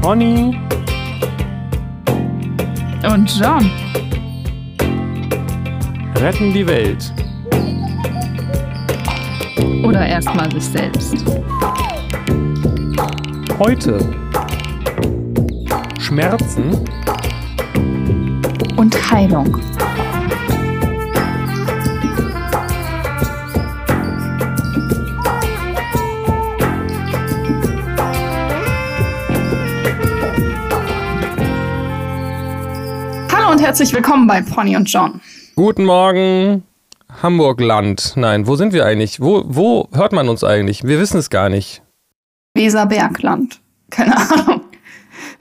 Pony Und John. retten die Welt. Oder erstmal sich selbst. Heute Schmerzen Und Heilung. Und herzlich willkommen bei Pony und John. Guten Morgen, Hamburgland. Nein, wo sind wir eigentlich? Wo, wo hört man uns eigentlich? Wir wissen es gar nicht. Weserbergland. Keine Ahnung.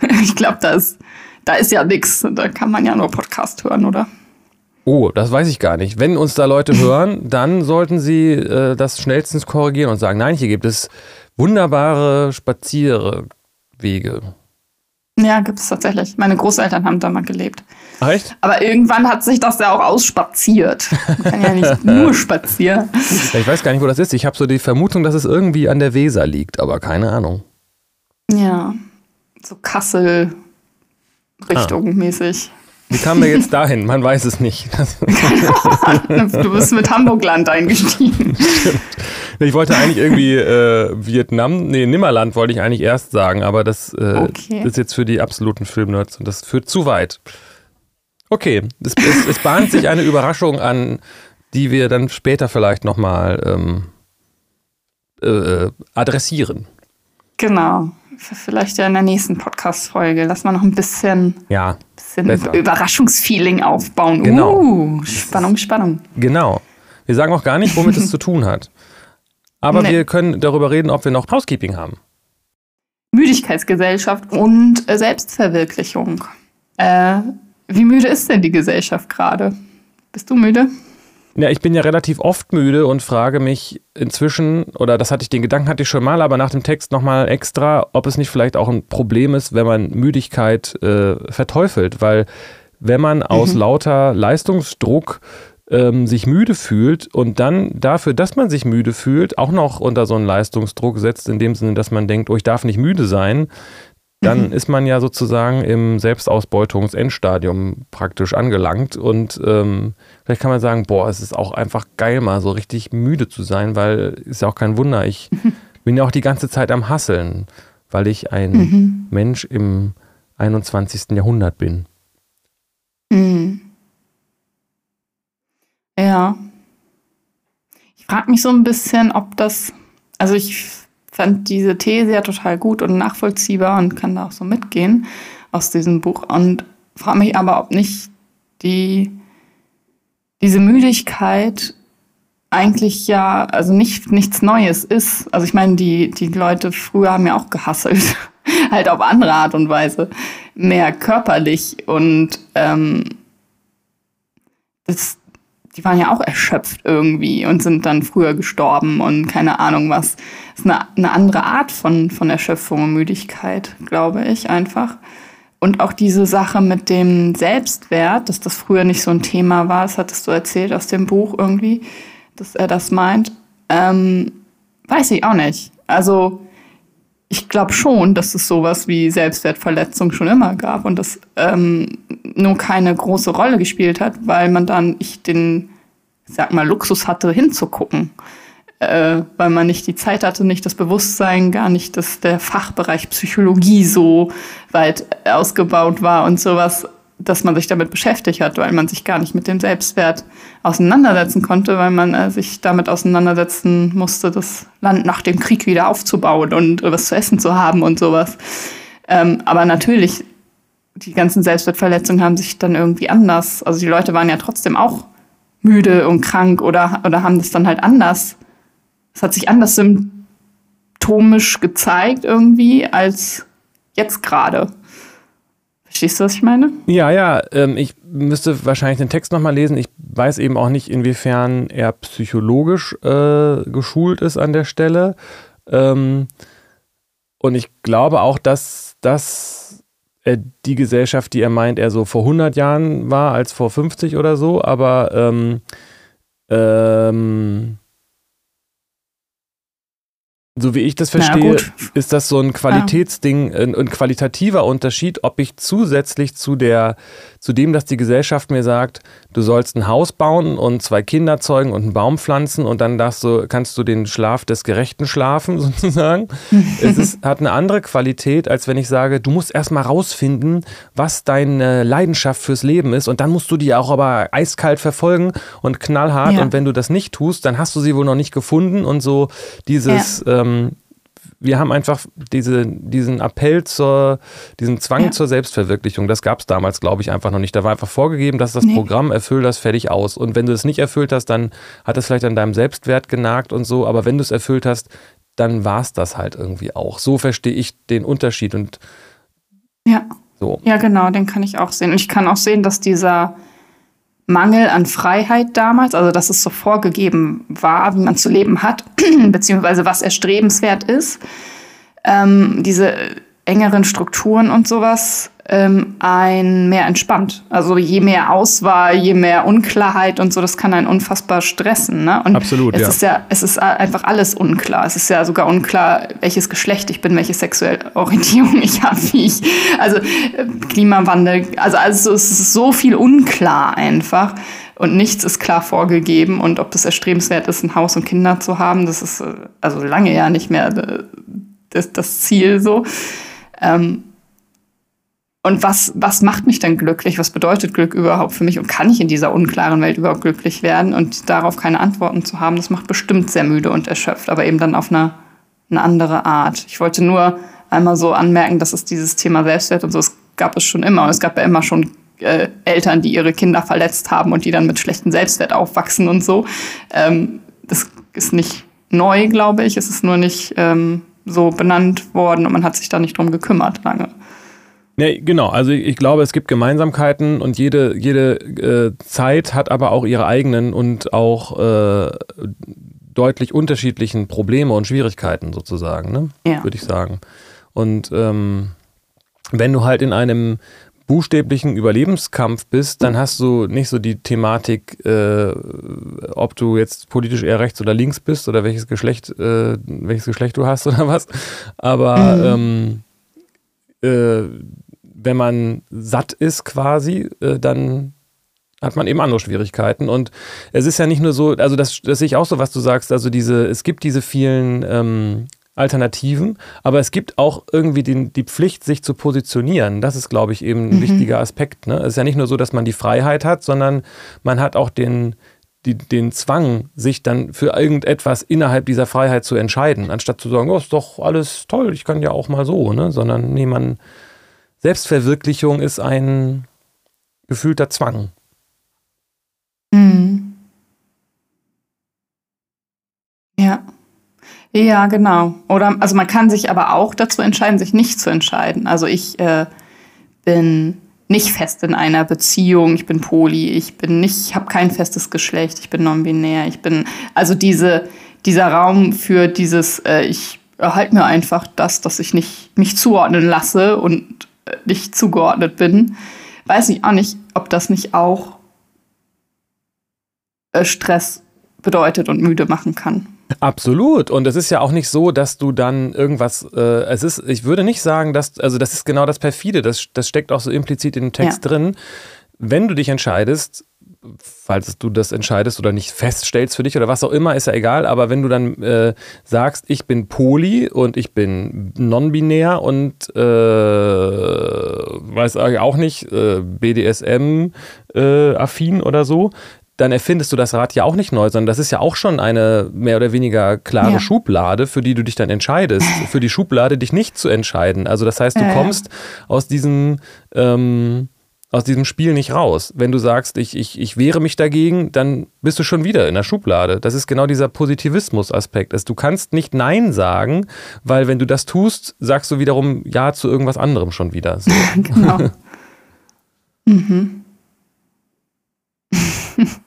Ich glaube, da ist, da ist ja nichts. Da kann man ja nur Podcast hören, oder? Oh, das weiß ich gar nicht. Wenn uns da Leute hören, dann sollten sie äh, das schnellstens korrigieren und sagen, nein, hier gibt es wunderbare Spazierwege. Ja, gibt es tatsächlich. Meine Großeltern haben da mal gelebt. Ach, echt? Aber irgendwann hat sich das ja auch ausspaziert. Man kann ja nicht nur spazieren. Ja, ich weiß gar nicht, wo das ist. Ich habe so die Vermutung, dass es irgendwie an der Weser liegt, aber keine Ahnung. Ja, so Kassel Richtung mäßig. Wie kamen wir jetzt dahin? Man weiß es nicht. Du bist mit Hamburgland eingestiegen. Ich wollte eigentlich irgendwie äh, Vietnam, nee, Nimmerland wollte ich eigentlich erst sagen, aber das äh, Okay. ist jetzt für die absoluten Filmnerds und das führt zu weit. Okay, es, es, es bahnt sich eine Überraschung an, die wir dann später vielleicht nochmal ähm, äh, adressieren. Genau. Vielleicht ja in der nächsten Podcast-Folge. Lass mal noch ein bisschen, Ja, bisschen. Überraschungsfeeling aufbauen. Genau. Uh, Spannung, Spannung. genau. Wir sagen auch gar nicht, womit es zu tun hat. Aber Nee. wir können darüber reden, ob wir noch Housekeeping haben. Müdigkeitsgesellschaft und äh, Selbstverwirklichung. Äh, wie müde ist denn die Gesellschaft gerade? Bist du müde? Ja, ich bin ja relativ oft müde und frage mich inzwischen, oder das hatte ich, den Gedanken hatte ich schon mal, aber nach dem Text nochmal extra, ob es nicht vielleicht auch ein Problem ist, wenn man Müdigkeit äh, verteufelt, weil wenn man aus lauter Leistungsdruck ähm, sich müde fühlt und dann dafür, dass man sich müde fühlt, auch noch unter so einen Leistungsdruck setzt, in dem Sinne, dass man denkt, oh, ich darf nicht müde sein, dann ist man ja sozusagen im Selbstausbeutungs-Endstadium praktisch angelangt und ähm, vielleicht kann man sagen, boah, es ist auch einfach geil, mal so richtig müde zu sein, weil ist ja auch kein Wunder, ich bin ja auch die ganze Zeit am Hasseln, weil ich ein Mensch im 21. Jahrhundert bin. Mhm. Ja. Ich frage mich so ein bisschen, ob das, also ich fand diese These ja total gut und nachvollziehbar und kann da auch so mitgehen aus diesem Buch und frage mich aber, ob nicht die, diese Müdigkeit eigentlich ja, also nicht, nichts Neues ist. Also ich meine, die, die Leute früher haben ja auch gehasselt, halt auf andere Art und Weise, mehr körperlich und ähm, das, die waren ja auch erschöpft irgendwie und sind dann früher gestorben und keine Ahnung was. Das ist eine, eine andere Art von, von Erschöpfung und Müdigkeit, glaube ich einfach. Und auch diese Sache mit dem Selbstwert, dass das früher nicht so ein Thema war, das hattest du erzählt aus dem Buch irgendwie, dass er das meint. Ähm, weiß ich auch nicht. Also ich glaube schon, dass es sowas wie Selbstwertverletzung schon immer gab und das ähm, nur keine große Rolle gespielt hat, weil man dann nicht den, sag mal, Luxus hatte, hinzugucken. Äh, weil man nicht die Zeit hatte, nicht das Bewusstsein, gar nicht, dass der Fachbereich Psychologie so weit ausgebaut war und sowas, dass man sich damit beschäftigt hat, weil man sich gar nicht mit dem Selbstwert auseinandersetzen konnte, weil man äh, sich damit auseinandersetzen musste, das Land nach dem Krieg wieder aufzubauen und was zu essen zu haben und sowas. Ähm, aber natürlich, die ganzen Selbstwertverletzungen haben sich dann irgendwie anders, also die Leute waren ja trotzdem auch müde und krank oder, oder haben das dann halt anders. Es hat sich anders symptomisch gezeigt irgendwie als jetzt gerade. Verstehst du, was ich meine? Ja, ja, ähm, ich müsste wahrscheinlich den Text nochmal lesen. Ich weiß eben auch nicht, inwiefern er psychologisch äh, geschult ist an der Stelle. Ähm, und ich glaube auch, dass das die Gesellschaft, die er meint, eher so vor 100 Jahren war als vor 50 oder so. Aber ähm, ähm, So wie ich das verstehe, ist das so ein Qualitätsding, ein, ein, qualitativer Unterschied, ob ich zusätzlich zu der, zu dem, dass die Gesellschaft mir sagt, du sollst ein Haus bauen und zwei Kinder zeugen und einen Baum pflanzen und dann darfst du, kannst du den Schlaf des Gerechten schlafen, sozusagen. es ist, hat eine andere Qualität, als wenn ich sage, du musst erstmal rausfinden, was deine Leidenschaft fürs Leben ist und dann musst du die auch aber eiskalt verfolgen und knallhart ja. und wenn du das nicht tust, dann hast du sie wohl noch nicht gefunden und so dieses, ja. ähm, wir haben einfach diese, diesen Appell zur, diesen Zwang ja. zur Selbstverwirklichung, das gab es damals, glaube ich, einfach noch nicht. Da war einfach vorgegeben, dass das nee. Programm erfüllt das fertig aus. Und wenn du es nicht erfüllt hast, dann hat es vielleicht an deinem Selbstwert genagt und so. Aber wenn du es erfüllt hast, dann war es das halt irgendwie auch. So verstehe ich den Unterschied und ja. So. Ja, genau, den kann ich auch sehen. Und ich kann auch sehen, dass dieser Mangel an Freiheit damals, also dass es so vorgegeben war, wie man zu leben hat, beziehungsweise was erstrebenswert ist, ähm, diese engeren Strukturen und sowas, ähm, ein mehr entspannt. Also je mehr Auswahl, je mehr Unklarheit und so, das kann einen unfassbar stressen. Ne? Und Absolut, es ja. ist ja, es ist einfach alles unklar. Es ist ja sogar unklar, welches Geschlecht ich bin, welche sexuelle Orientierung ich habe, wie ich, also äh, Klimawandel, also, also es ist so viel unklar einfach. Und nichts ist klar vorgegeben. Und ob das erstrebenswert ist, ein Haus und Kinder zu haben, das ist äh, also lange ja nicht mehr äh, das, das Ziel so. Ähm, und was, was macht mich dann glücklich? Was bedeutet Glück überhaupt für mich? Und kann ich in dieser unklaren Welt überhaupt glücklich werden? Und darauf keine Antworten zu haben, das macht bestimmt sehr müde und erschöpft, aber eben dann auf eine, eine andere Art. Ich wollte nur einmal so anmerken, dass es dieses Thema Selbstwert und so, es gab es schon immer. Und es gab ja immer schon äh, Eltern, die ihre Kinder verletzt haben und die dann mit schlechtem Selbstwert aufwachsen und so. Ähm, das ist nicht neu, glaube ich. Es ist nur nicht ähm, so benannt worden und man hat sich da nicht drum gekümmert lange. Ja, genau, also ich glaube, es gibt Gemeinsamkeiten und jede, jede äh, Zeit hat aber auch ihre eigenen und auch äh, deutlich unterschiedlichen Probleme und Schwierigkeiten sozusagen, ne? Ja. würde ich sagen. Und ähm, wenn du halt in einem buchstäblichen Überlebenskampf bist, dann hast du nicht so die Thematik, äh, ob du jetzt politisch eher rechts oder links bist oder welches Geschlecht, äh, welches Geschlecht du hast oder was. Aber mhm. ähm, äh, wenn man satt ist quasi, äh, dann hat man eben andere Schwierigkeiten. Und es ist ja nicht nur so, also das, das sehe ich auch so, was du sagst, also diese, es gibt diese vielen ähm, Alternativen, aber es gibt auch irgendwie den, die Pflicht, sich zu positionieren. Das ist, glaube ich, eben ein mhm. wichtiger Aspekt. Ne? Es ist ja nicht nur so, dass man die Freiheit hat, sondern man hat auch den, die, den Zwang, sich dann für irgendetwas innerhalb dieser Freiheit zu entscheiden, anstatt zu sagen, oh, ist doch alles toll, ich kann ja auch mal so, ne? sondern nee, man Selbstverwirklichung ist ein gefühlter Zwang. Mhm. Ja. Ja, genau. Oder also man kann sich aber auch dazu entscheiden, sich nicht zu entscheiden. Also ich äh, bin nicht fest in einer Beziehung, ich bin poly, ich bin nicht, ich habe kein festes Geschlecht, ich bin non-binär, ich bin also diese dieser Raum für dieses äh, ich erhalte mir einfach das, dass ich nicht mich zuordnen lasse und nicht zugeordnet bin, weiß ich auch nicht, ob das nicht auch äh, Stress bedeutet und müde machen kann. Absolut. Und es ist ja auch nicht so, dass du dann irgendwas, äh, es ist, ich würde nicht sagen, dass, also das ist genau das Perfide, das, das steckt auch so implizit in dem Text ja. drin. Wenn du dich entscheidest, falls du das entscheidest oder nicht feststellst für dich oder was auch immer, ist ja egal. Aber wenn du dann äh, sagst, ich bin poly und ich bin non-binär und äh, weiß auch nicht, äh, BDSM-affin äh, oder so, dann erfindest du das Rad ja auch nicht neu, sondern das ist ja auch schon eine mehr oder weniger klare ja. Schublade, für die du dich dann entscheidest. für die Schublade, dich nicht zu entscheiden. Also das heißt, du kommst aus diesem ähm, aus diesem Spiel nicht raus. Wenn du sagst, ich, ich, ich wehre mich dagegen, dann bist du schon wieder in der Schublade. Das ist genau dieser Positivismus-Aspekt. Also du kannst nicht Nein sagen, weil wenn du das tust, sagst du wiederum Ja zu irgendwas anderem schon wieder. So. genau. mhm.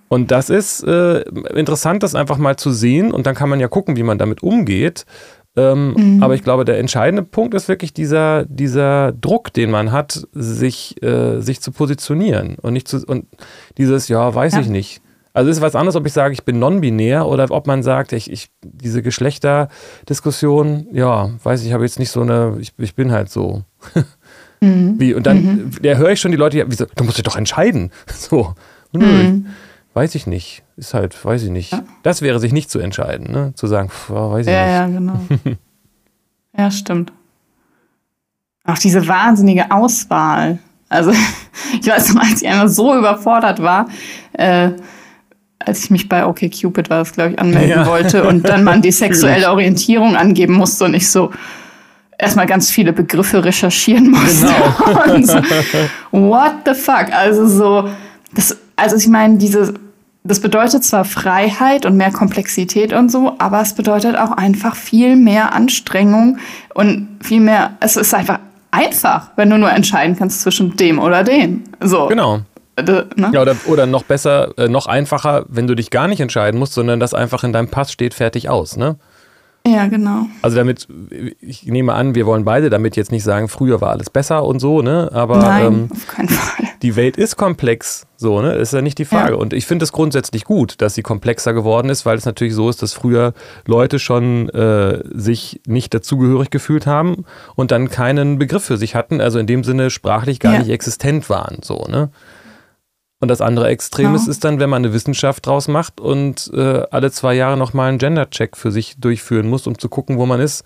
Und das ist äh, interessant, das einfach mal zu sehen und dann kann man ja gucken, wie man damit umgeht. Ähm, mhm. Aber ich glaube, der entscheidende Punkt ist wirklich dieser, dieser Druck, den man hat, sich, äh, sich zu positionieren und nicht zu, und dieses, ja, weiß ja. ich nicht. Also es ist was anderes, ob ich sage, ich bin non-binär oder ob man sagt, ich, ich diese Geschlechterdiskussion, ja, weiß ich, habe jetzt nicht so eine, ich, ich bin halt so. Mhm. Wie, und dann mhm. da höre ich schon die Leute, ja, wieso, du musst dich doch entscheiden. So. Nö, mhm. Weiß ich nicht. Ist halt, weiß ich nicht. Ja. Das wäre sich nicht zu entscheiden, ne? Zu sagen, pff, weiß ich ja, nicht. Ja, genau. ja, stimmt. Auch diese wahnsinnige Auswahl. Also, ich weiß noch, als ich einmal so überfordert war, äh, als ich mich bei OkCupid war, das glaube ich, anmelden ja. wollte und dann man die sexuelle Orientierung angeben musste und ich so erstmal ganz viele Begriffe recherchieren musste. Genau. und so, what the fuck? Also so, das, also ich meine, diese, das bedeutet zwar Freiheit und mehr Komplexität und so, aber es bedeutet auch einfach viel mehr Anstrengung und viel mehr, es ist einfach einfach, wenn du nur entscheiden kannst zwischen dem oder dem. So. Genau. Äh, ne? Ja, oder, oder noch besser, äh, noch einfacher, wenn du dich gar nicht entscheiden musst, sondern das einfach in deinem Pass steht fertig aus, ne? Ja, genau. Also damit, ich nehme an, wir wollen beide damit jetzt nicht sagen, früher war alles besser und so, ne? Aber Nein, ähm, auf keinen Fall. Die Welt ist komplex, so, ne? Ist ja nicht die Frage. Ja. Und ich finde es grundsätzlich gut, dass sie komplexer geworden ist, weil es natürlich so ist, dass früher Leute schon äh, sich nicht dazugehörig gefühlt haben und dann keinen Begriff für sich hatten, also in dem Sinne sprachlich gar ja. nicht existent waren, so, ne? Und das andere Extrem ja. ist, ist dann, wenn man eine Wissenschaft draus macht und äh, alle zwei Jahre nochmal einen Gender-Check für sich durchführen muss, um zu gucken, wo man ist.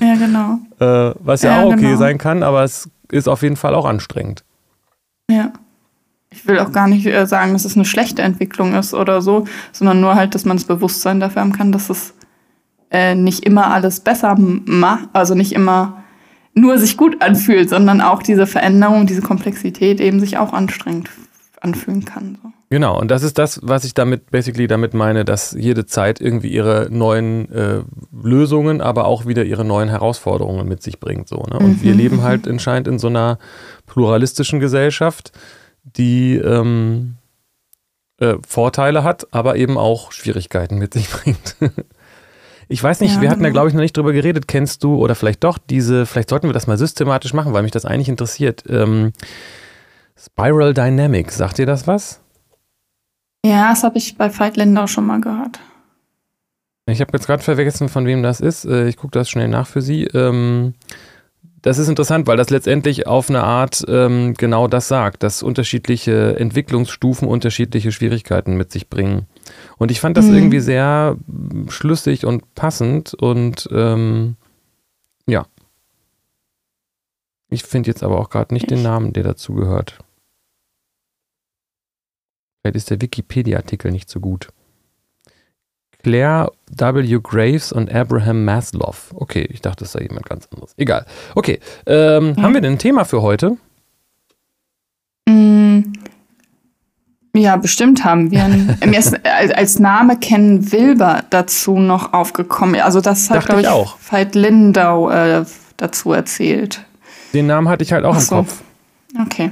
Ja, genau. äh, was ja, ja, auch okay genau. sein kann, aber es ist auf jeden Fall auch anstrengend. Ja. Ich will auch gar nicht äh, sagen, dass es eine schlechte Entwicklung ist oder so, sondern nur halt, dass man das Bewusstsein dafür haben kann, dass es äh, nicht immer alles besser macht, also nicht immer nur sich gut anfühlt, sondern auch diese Veränderung, diese Komplexität eben sich auch anstrengt anfühlen kann. So. Genau, und das ist das, was ich damit basically damit meine, dass jede Zeit irgendwie ihre neuen äh, Lösungen, aber auch wieder ihre neuen Herausforderungen mit sich bringt. So, ne? Und mhm. wir leben halt anscheinend in so einer pluralistischen Gesellschaft, die ähm, äh, Vorteile hat, aber eben auch Schwierigkeiten mit sich bringt. Ich weiß nicht, ja, wir hatten ja, genau. glaube ich, noch nicht drüber geredet. Kennst du oder vielleicht doch diese, vielleicht sollten wir das mal systematisch machen, weil mich das eigentlich interessiert. Ähm, Spiral Dynamics, sagt dir das was? Ja, das habe ich bei Veit Lindau schon mal gehört. Ich habe jetzt gerade vergessen, von wem das ist. Äh, ich gucke das schnell nach für Sie. Ähm, das ist interessant, weil das letztendlich auf eine Art ähm, genau das sagt, dass unterschiedliche Entwicklungsstufen unterschiedliche Schwierigkeiten mit sich bringen. Und ich fand das mhm. irgendwie sehr schlüssig und passend und ähm, ja. Ich finde jetzt aber auch gerade nicht den Namen, der dazu gehört. Vielleicht ist der Wikipedia-Artikel nicht so gut. Claire W. Graves und Abraham Maslow. Okay, ich dachte, das sei jemand ganz anderes. Egal. Okay, ähm, ja. haben wir denn ein Thema für heute? Mm, ja, bestimmt haben wir. Mir ist als Name Ken Wilber dazu noch aufgekommen. Also das hat, glaube ich, auch. Veit Lindau äh, dazu erzählt. Den Namen hatte ich halt auch so. im Kopf. Okay.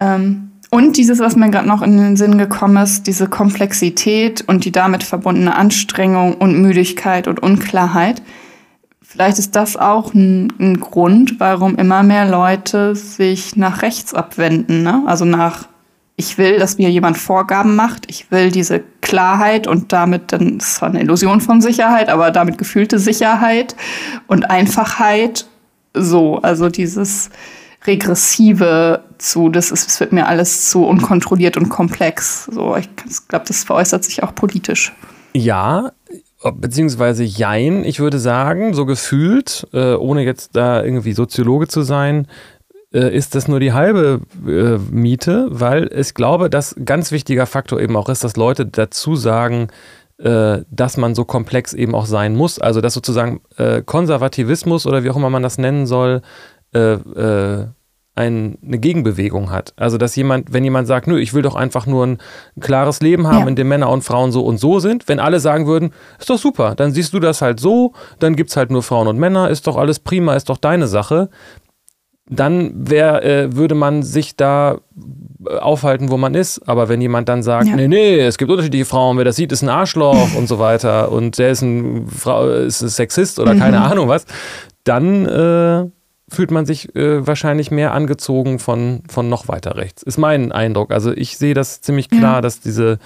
Ähm, und dieses, was mir gerade noch in den Sinn gekommen ist, diese Komplexität und die damit verbundene Anstrengung und Müdigkeit und Unklarheit. Vielleicht ist das auch ein, ein Grund, warum immer mehr Leute sich nach rechts abwenden. Ne? Also nach, ich will, dass mir jemand Vorgaben macht, ich will diese Klarheit und damit dann, das ist zwar eine Illusion von Sicherheit, aber damit gefühlte Sicherheit und Einfachheit. So, also dieses, Regressive zu, das, ist, das wird mir alles zu unkontrolliert und komplex. So, ich glaube, das veräußert sich auch politisch. Ja, beziehungsweise Jein, ich würde sagen, so gefühlt, äh, ohne jetzt da irgendwie Soziologe zu sein, äh, ist das nur die halbe äh, Miete, weil ich glaube, dass ganz wichtiger Faktor eben auch ist, dass Leute dazu sagen, äh, dass man so komplex eben auch sein muss. Also dass sozusagen äh, Konservativismus oder wie auch immer man das nennen soll, äh, äh, ein, eine Gegenbewegung hat. Also dass jemand, wenn jemand sagt, nö, ich will doch einfach nur ein, klares Leben haben, ja. in dem Männer und Frauen so und so sind, wenn alle sagen würden, ist doch super, dann siehst du das halt so, dann gibt es halt nur Frauen und Männer, ist doch alles prima, ist doch deine Sache, dann wär, äh, würde man sich da äh, aufhalten, wo man ist. Aber wenn jemand dann sagt, ja. nee, nee, es gibt unterschiedliche Frauen, wer das sieht, ist ein Arschloch und so weiter und der ist ein, Frau, ist ein Sexist oder mhm. keine Ahnung was, dann äh, fühlt man sich äh, wahrscheinlich mehr angezogen von, von noch weiter rechts. Ist mein Eindruck. Also ich sehe das ziemlich klar, ja. dass diese,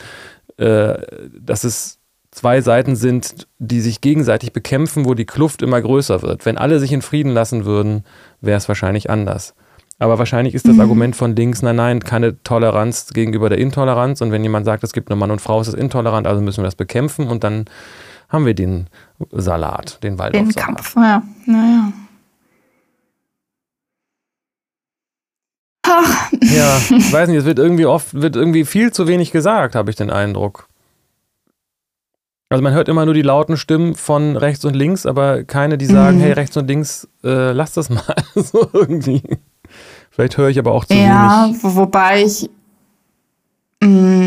äh, dass es zwei Seiten sind, die sich gegenseitig bekämpfen, wo die Kluft immer größer wird. Wenn alle sich in Frieden lassen würden, wäre es wahrscheinlich anders. Aber wahrscheinlich ist das mhm. Argument von links, nein, nein, keine Toleranz gegenüber der Intoleranz. Und wenn jemand sagt, es gibt nur Mann und Frau, ist es intolerant, also müssen wir das bekämpfen. Und dann haben wir den Salat, den Waldorf. Den Kampf, ja. Naja. Ach. Ja, ich weiß nicht, es wird irgendwie oft, wird irgendwie viel zu wenig gesagt, habe ich den Eindruck. Also man hört immer nur die lauten Stimmen von rechts und links, aber keine, die sagen, mhm. hey, rechts und links, äh, lass das mal. so irgendwie. Vielleicht höre ich aber auch zu ja, wenig. Ja, wobei ich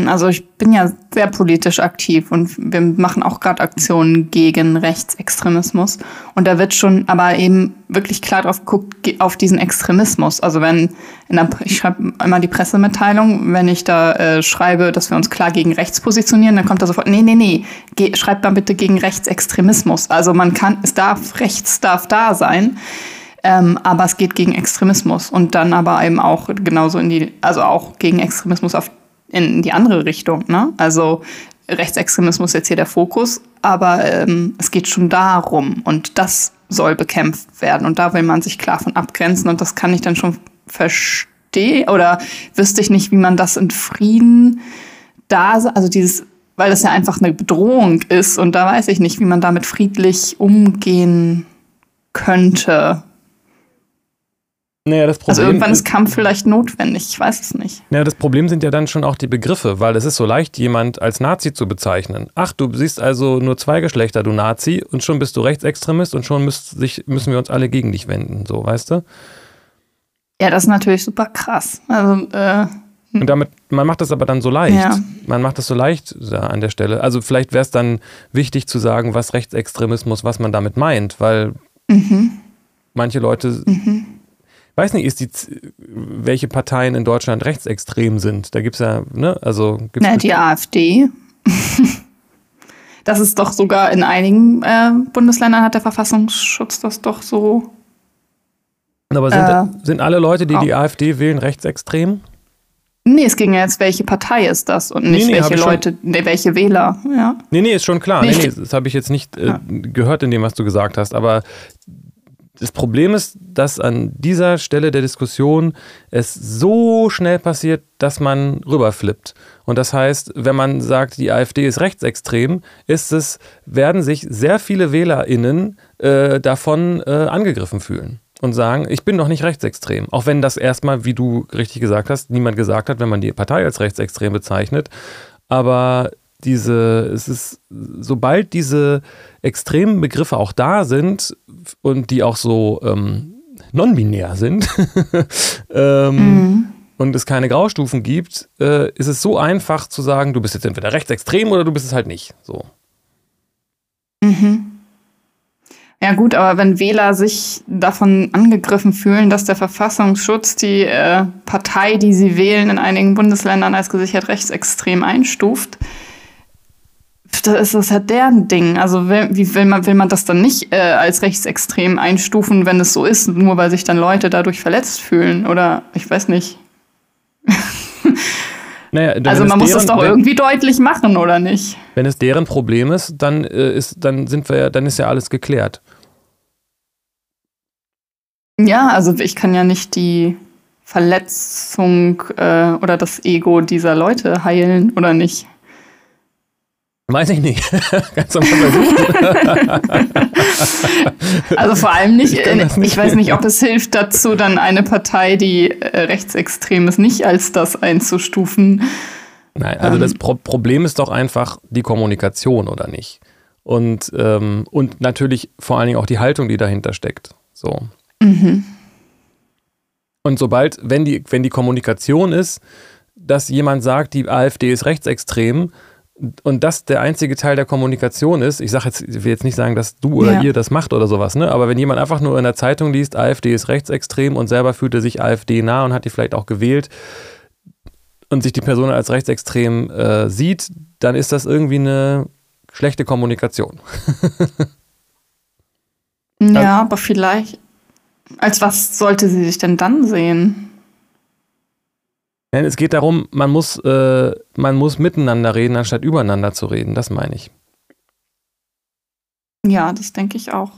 also ich bin ja sehr politisch aktiv und wir machen auch gerade Aktionen gegen Rechtsextremismus. Und da wird schon aber eben wirklich klar drauf geguckt, auf diesen Extremismus. Also wenn, der, ich schreibe immer die Pressemitteilung, wenn ich da äh, schreibe, dass wir uns klar gegen rechts positionieren, dann kommt da sofort, nee, nee, nee, ge, schreibt mal bitte gegen Rechtsextremismus. Also man kann, es darf, rechts darf da sein. Ähm, aber es geht gegen Extremismus und dann aber eben auch genauso in die, also auch gegen Extremismus auf in die andere Richtung. Ne? Also Rechtsextremismus ist jetzt hier der Fokus, aber ähm, es geht schon darum und das soll bekämpft werden und da will man sich klar von abgrenzen und das kann ich dann schon verstehen oder wüsste ich nicht, wie man das in Frieden da, also dieses, weil das ja einfach eine Bedrohung ist und da weiß ich nicht, wie man damit friedlich umgehen könnte. Naja, das Problem also irgendwann ist Kampf vielleicht notwendig, ich weiß es nicht. Ja, das Problem sind ja dann schon auch die Begriffe, weil es ist so leicht, jemand als Nazi zu bezeichnen. Ach, du siehst also nur zwei Geschlechter, du Nazi, und schon bist du Rechtsextremist und schon müsst sich, müssen wir uns alle gegen dich wenden, so, weißt du? Ja, das ist natürlich super krass. Also, äh, und damit, man macht das aber dann so leicht. Ja. Man macht das so leicht ja, an der Stelle. Also vielleicht wäre es dann wichtig zu sagen, was Rechtsextremismus, was man damit meint, weil mhm. manche Leute mhm weiß nicht, ist die, welche Parteien in Deutschland rechtsextrem sind. Da gibt es ja, ne, also gibt's Na, die AfD. das ist doch sogar in einigen äh, Bundesländern hat der Verfassungsschutz das doch so. Aber sind, äh, sind alle Leute, die auch. die AfD wählen, rechtsextrem? Nee, es ging ja jetzt, welche Partei ist das und nicht nee, nee, welche Leute, nee, welche Wähler. Ja. Nee, nee, ist schon klar. Nee, nee, das habe ich jetzt nicht äh, gehört in dem, was du gesagt hast. Aber das Problem ist, dass an dieser Stelle der Diskussion es so schnell passiert, dass man rüberflippt. Und das heißt, wenn man sagt, die AfD ist rechtsextrem, ist es, werden sich sehr viele WählerInnen äh, davon äh, angegriffen fühlen und sagen, ich bin doch nicht rechtsextrem. Auch wenn das erstmal, wie du richtig gesagt hast, niemand gesagt hat, wenn man die Partei als rechtsextrem bezeichnet. Aber diese, es ist, sobald diese extremen Begriffe auch da sind und die auch so ähm, non-binär sind ähm, mhm. und es keine Graustufen gibt, äh, ist es so einfach zu sagen, du bist jetzt entweder rechtsextrem oder du bist es halt nicht. So. Mhm. Ja gut, aber wenn Wähler sich davon angegriffen fühlen, dass der Verfassungsschutz die äh, Partei, die sie wählen, in einigen Bundesländern als gesichert rechtsextrem einstuft, das ist halt deren Ding. Also wie will man, will man das dann nicht äh, als rechtsextrem einstufen, wenn es so ist, nur weil sich dann Leute dadurch verletzt fühlen? Oder ich weiß nicht. Naja, also man muss deren, das doch wenn, irgendwie deutlich machen, oder nicht? Wenn es deren Problem ist, dann äh, ist, dann sind wir dann ist ja alles geklärt. Ja, also ich kann ja nicht die Verletzung äh, oder das Ego dieser Leute heilen, oder nicht? Weiß ich nicht. Ganz du mal also vor allem nicht, ich, nicht, ich weiß nicht, ob es hilft dazu, dann eine Partei, die äh, rechtsextrem ist, nicht als das einzustufen. Nein, also ähm. das Pro Problem ist doch einfach die Kommunikation, oder nicht? Und, ähm, und natürlich vor allen Dingen auch die Haltung, die dahinter steckt. So. Mhm. Und sobald, wenn die, wenn die Kommunikation ist, dass jemand sagt, die AfD ist rechtsextrem, und das der einzige Teil der Kommunikation ist, ich sage jetzt, ich will jetzt nicht sagen, dass du oder ja. ihr das macht oder sowas, ne? aber wenn jemand einfach nur in der Zeitung liest, AfD ist rechtsextrem und selber fühlte sich AfD nah und hat die vielleicht auch gewählt und sich die Person als rechtsextrem äh, sieht, dann ist das irgendwie eine schlechte Kommunikation. ja, also, aber vielleicht. Als was sollte sie sich denn dann sehen? Es geht darum, man muss, äh, man muss miteinander reden, anstatt übereinander zu reden. Das meine ich. Ja, das denke ich auch.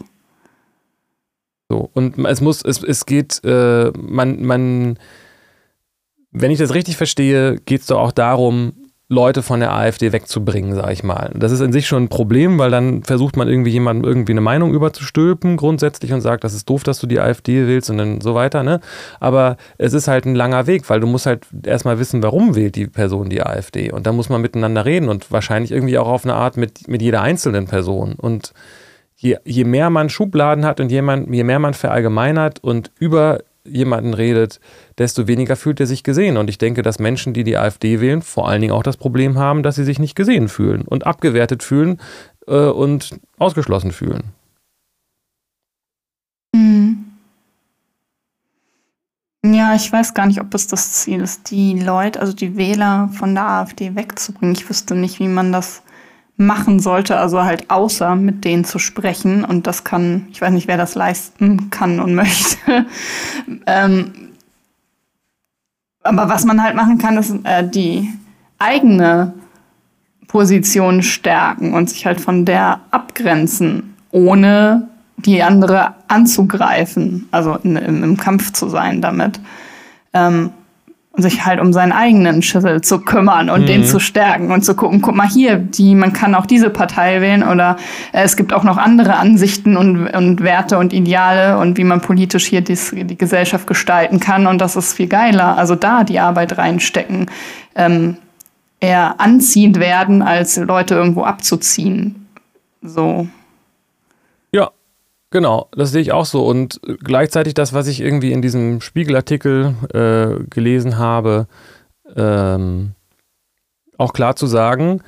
So, und es muss, es, es geht, äh, man, man, wenn ich das richtig verstehe, geht es doch auch darum, Leute von der AfD wegzubringen, sage ich mal. Das ist in sich schon ein Problem, weil dann versucht man irgendwie jemandem irgendwie eine Meinung überzustülpen grundsätzlich und sagt, das ist doof, dass du die AfD willst und dann so weiter. Ne? Aber es ist halt ein langer Weg, weil du musst halt erstmal wissen, warum wählt die Person die AfD. Und da muss man miteinander reden und wahrscheinlich irgendwie auch auf eine Art mit, mit jeder einzelnen Person. Und je, je mehr man Schubladen hat und je, man, je mehr man verallgemeinert und über jemanden redet, desto weniger fühlt er sich gesehen. Und ich denke, dass Menschen, die die AfD wählen, vor allen Dingen auch das Problem haben, dass sie sich nicht gesehen fühlen und abgewertet fühlen äh, und ausgeschlossen fühlen. Mhm. Ja, ich weiß gar nicht, ob es das Ziel ist, die Leute, also die Wähler von der AfD wegzubringen. Ich wüsste nicht, wie man das machen sollte, also halt außer mit denen zu sprechen. Und das kann, ich weiß nicht, wer das leisten kann und möchte. ähm, aber was man halt machen kann, ist äh, die eigene Position stärken und sich halt von der abgrenzen, ohne die andere anzugreifen, also in, im, im Kampf zu sein damit. Ähm, und sich halt um seinen eigenen Schüssel zu kümmern und mhm. den zu stärken und zu gucken, guck mal hier, die, man kann auch diese Partei wählen oder äh, es gibt auch noch andere Ansichten und, und Werte und Ideale und wie man politisch hier dies, die Gesellschaft gestalten kann und das ist viel geiler. Also da die Arbeit reinstecken, ähm, eher anziehend werden, als Leute irgendwo abzuziehen. So. Genau, das sehe ich auch so. Und gleichzeitig das, was ich irgendwie in diesem Spiegelartikel äh, gelesen habe, ähm, auch klar zu sagen,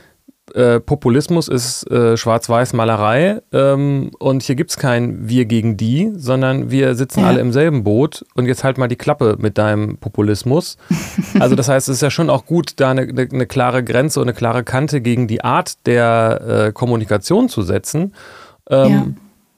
äh, Populismus ist äh, Schwarz-Weiß-Malerei ähm, und hier gibt es kein Wir gegen die, sondern wir sitzen ja. alle im selben Boot und jetzt halt mal die Klappe mit deinem Populismus. Also das heißt, es ist ja schon auch gut, da eine, eine, eine klare Grenze und eine klare Kante gegen die Art der äh, Kommunikation zu setzen. Ähm, ja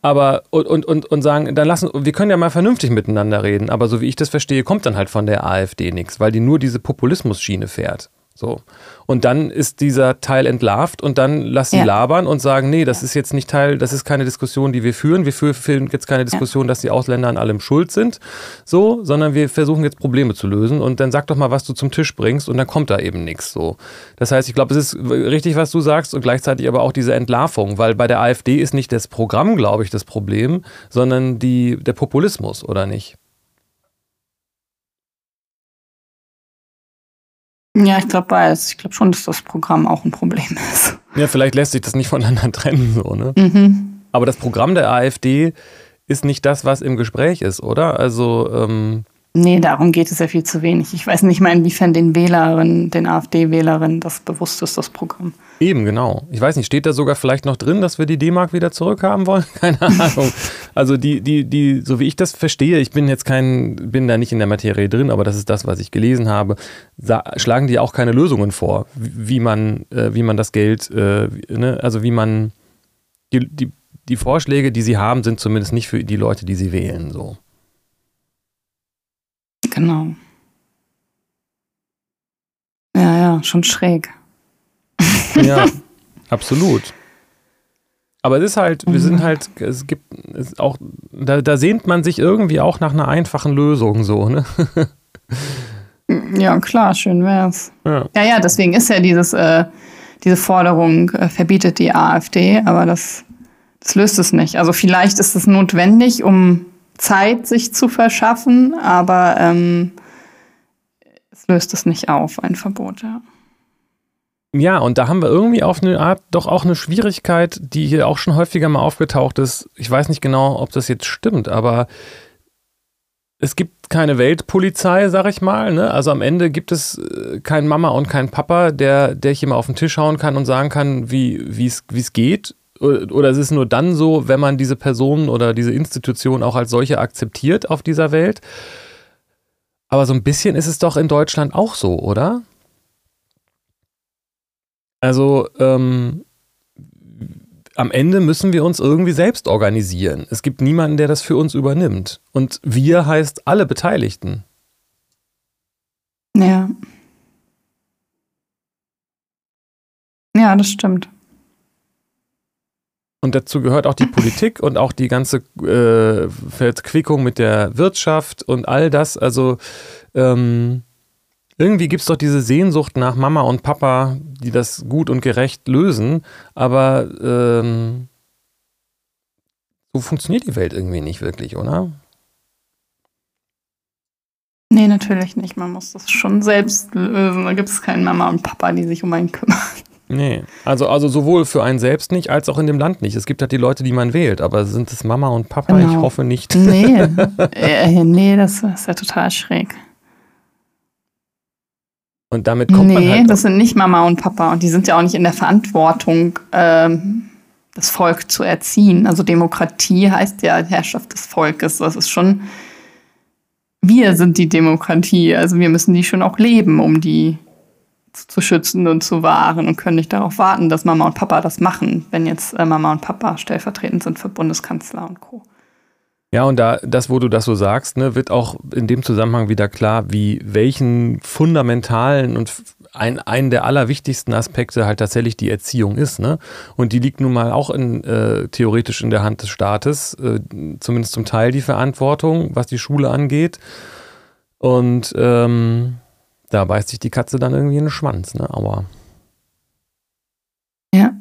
aber und, und, und, sagen, dann lassen, wir können ja mal vernünftig miteinander reden, aber so wie ich das verstehe, kommt dann halt von der AfD nichts, weil die nur diese Populismus-Schiene fährt. So. Und dann ist dieser Teil entlarvt und dann lass sie ja. labern und sagen, nee, das ist jetzt nicht Teil, das ist keine Diskussion, die wir führen. Wir führen jetzt keine Diskussion, ja. dass die Ausländer an allem schuld sind, so, sondern wir versuchen jetzt Probleme zu lösen und dann sag doch mal, was du zum Tisch bringst und dann kommt da eben nichts, so. Das heißt, ich glaube, es ist richtig, was du sagst und gleichzeitig aber auch diese Entlarvung, weil bei der AfD ist nicht das Programm, glaube ich, das Problem, sondern die, der Populismus, oder nicht? Ja, ich glaube beides. Ich glaube schon, dass das Programm auch ein Problem ist. Ja, vielleicht lässt sich das nicht voneinander trennen, so, ne? Mhm. Aber das Programm der AfD ist nicht das, was im Gespräch ist, oder? Also, ähm, Nee, darum geht es ja viel zu wenig. Ich weiß nicht mal, inwiefern den Wählerinnen, den AfD-Wählerinnen das bewusst ist, das Programm. Eben, genau. Ich weiß nicht, steht da sogar vielleicht noch drin, dass wir die D-Mark wieder zurückhaben wollen? Keine Ahnung. Also die, die, die, so wie ich das verstehe, ich bin jetzt kein, bin da nicht in der Materie drin, aber das ist das, was ich gelesen habe, schlagen die auch keine Lösungen vor, wie man, äh, wie man das Geld, äh, ne? also wie man, die, die, die Vorschläge, die sie haben, sind zumindest nicht für die Leute, die sie wählen, so. Genau. Ja, ja, schon schräg. Ja, absolut. Aber es ist halt, wir sind mhm. halt, es gibt es auch, da, da sehnt man sich irgendwie auch nach einer einfachen Lösung so, ne? Ja, klar, schön wär's. Ja, ja, ja deswegen ist ja dieses, äh, diese Forderung, äh, verbietet die AfD, aber das, das löst es nicht. Also vielleicht ist es notwendig, um Zeit sich zu verschaffen, aber ähm, es löst es nicht auf, ein Verbot, ja. Ja, und da haben wir irgendwie auf eine Art doch auch eine Schwierigkeit, die hier auch schon häufiger mal aufgetaucht ist. Ich weiß nicht genau, ob das jetzt stimmt, aber es gibt keine Weltpolizei, sag ich mal. Ne? Also am Ende gibt es äh, keinen Mama und keinen Papa, der, der hier mal auf den Tisch hauen kann und sagen kann, wie es geht oder ist es nur dann so, wenn man diese Person oder diese Institution auch als solche akzeptiert auf dieser Welt? Aber so ein bisschen ist es doch in Deutschland auch so, oder? Also, ähm, am Ende müssen wir uns irgendwie selbst organisieren. Es gibt niemanden, der das für uns übernimmt. Und wir heißt alle Beteiligten. Ja. Ja, das stimmt. Und dazu gehört auch die Politik und auch die ganze äh, Verquickung mit der Wirtschaft und all das. Also ähm, irgendwie gibt es doch diese Sehnsucht nach Mama und Papa, die das gut und gerecht lösen. Aber ähm, so funktioniert die Welt irgendwie nicht wirklich, oder? Nee, natürlich nicht. Man muss das schon selbst lösen. Da gibt es keinen Mama und Papa, die sich um einen kümmern. Nee, also, also sowohl für einen selbst nicht, als auch in dem Land nicht. Es gibt halt die Leute, die man wählt, aber sind es Mama und Papa? Genau. Ich hoffe nicht. Nee, äh, nee das ist ja total schräg. Und damit kommt nee, man halt. Nee, das sind nicht Mama und Papa. Und die sind ja auch nicht in der Verantwortung, ähm, das Volk zu erziehen. Also Demokratie heißt ja Herrschaft des Volkes. Das ist schon. Wir sind die Demokratie. Also wir müssen die schon auch leben, um die zu schützen und zu wahren und können nicht darauf warten, dass Mama und Papa das machen, wenn jetzt äh, Mama und Papa stellvertretend sind für Bundeskanzler und Co. Ja, und da, das, wo du das so sagst, ne, wird auch in dem Zusammenhang wieder klar, wie welchen fundamentalen und ein, einen der allerwichtigsten Aspekte halt tatsächlich die Erziehung ist. Ne? Und die liegt nun mal auch in, äh, theoretisch in der Hand des Staates, äh, zumindest zum Teil die Verantwortung, was die Schule angeht. Und ähm, da beißt sich die Katze dann irgendwie in den Schwanz, ne? Aber. Ja.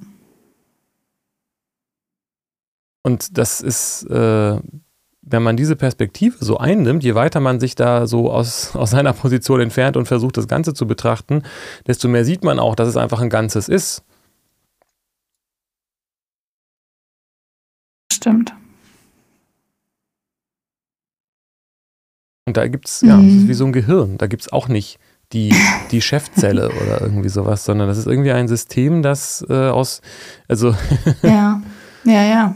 Und das ist, äh, wenn man diese Perspektive so einnimmt, je weiter man sich da so aus, aus seiner Position entfernt und versucht, das Ganze zu betrachten, desto mehr sieht man auch, dass es einfach ein Ganzes ist. Stimmt. Und da gibt es, ja, mhm. wie so ein Gehirn. Da gibt es auch nicht die, die Chefzelle oder irgendwie sowas, sondern das ist irgendwie ein System, das äh, aus, also. ja, ja, ja.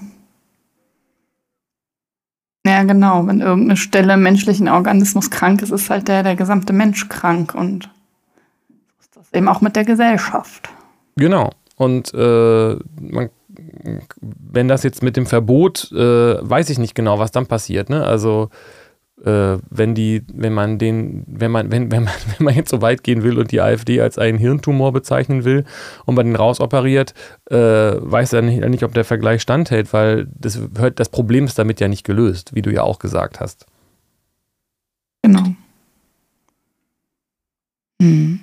Ja, genau. Wenn irgendeine Stelle im menschlichen Organismus krank ist, ist halt der, der gesamte Mensch krank und ist das eben auch mit der Gesellschaft. Genau. Und äh, man, wenn das jetzt mit dem Verbot, äh, weiß ich nicht genau, was dann passiert. Ne? Also äh, wenn die, wenn man den, wenn man, wenn, wenn man, wenn man jetzt so weit gehen will und die AfD als einen Hirntumor bezeichnen will und man den rausoperiert, äh, weiß er nicht, nicht, ob der Vergleich standhält, weil das, das Problem ist damit ja nicht gelöst, wie du ja auch gesagt hast. Genau. Hm.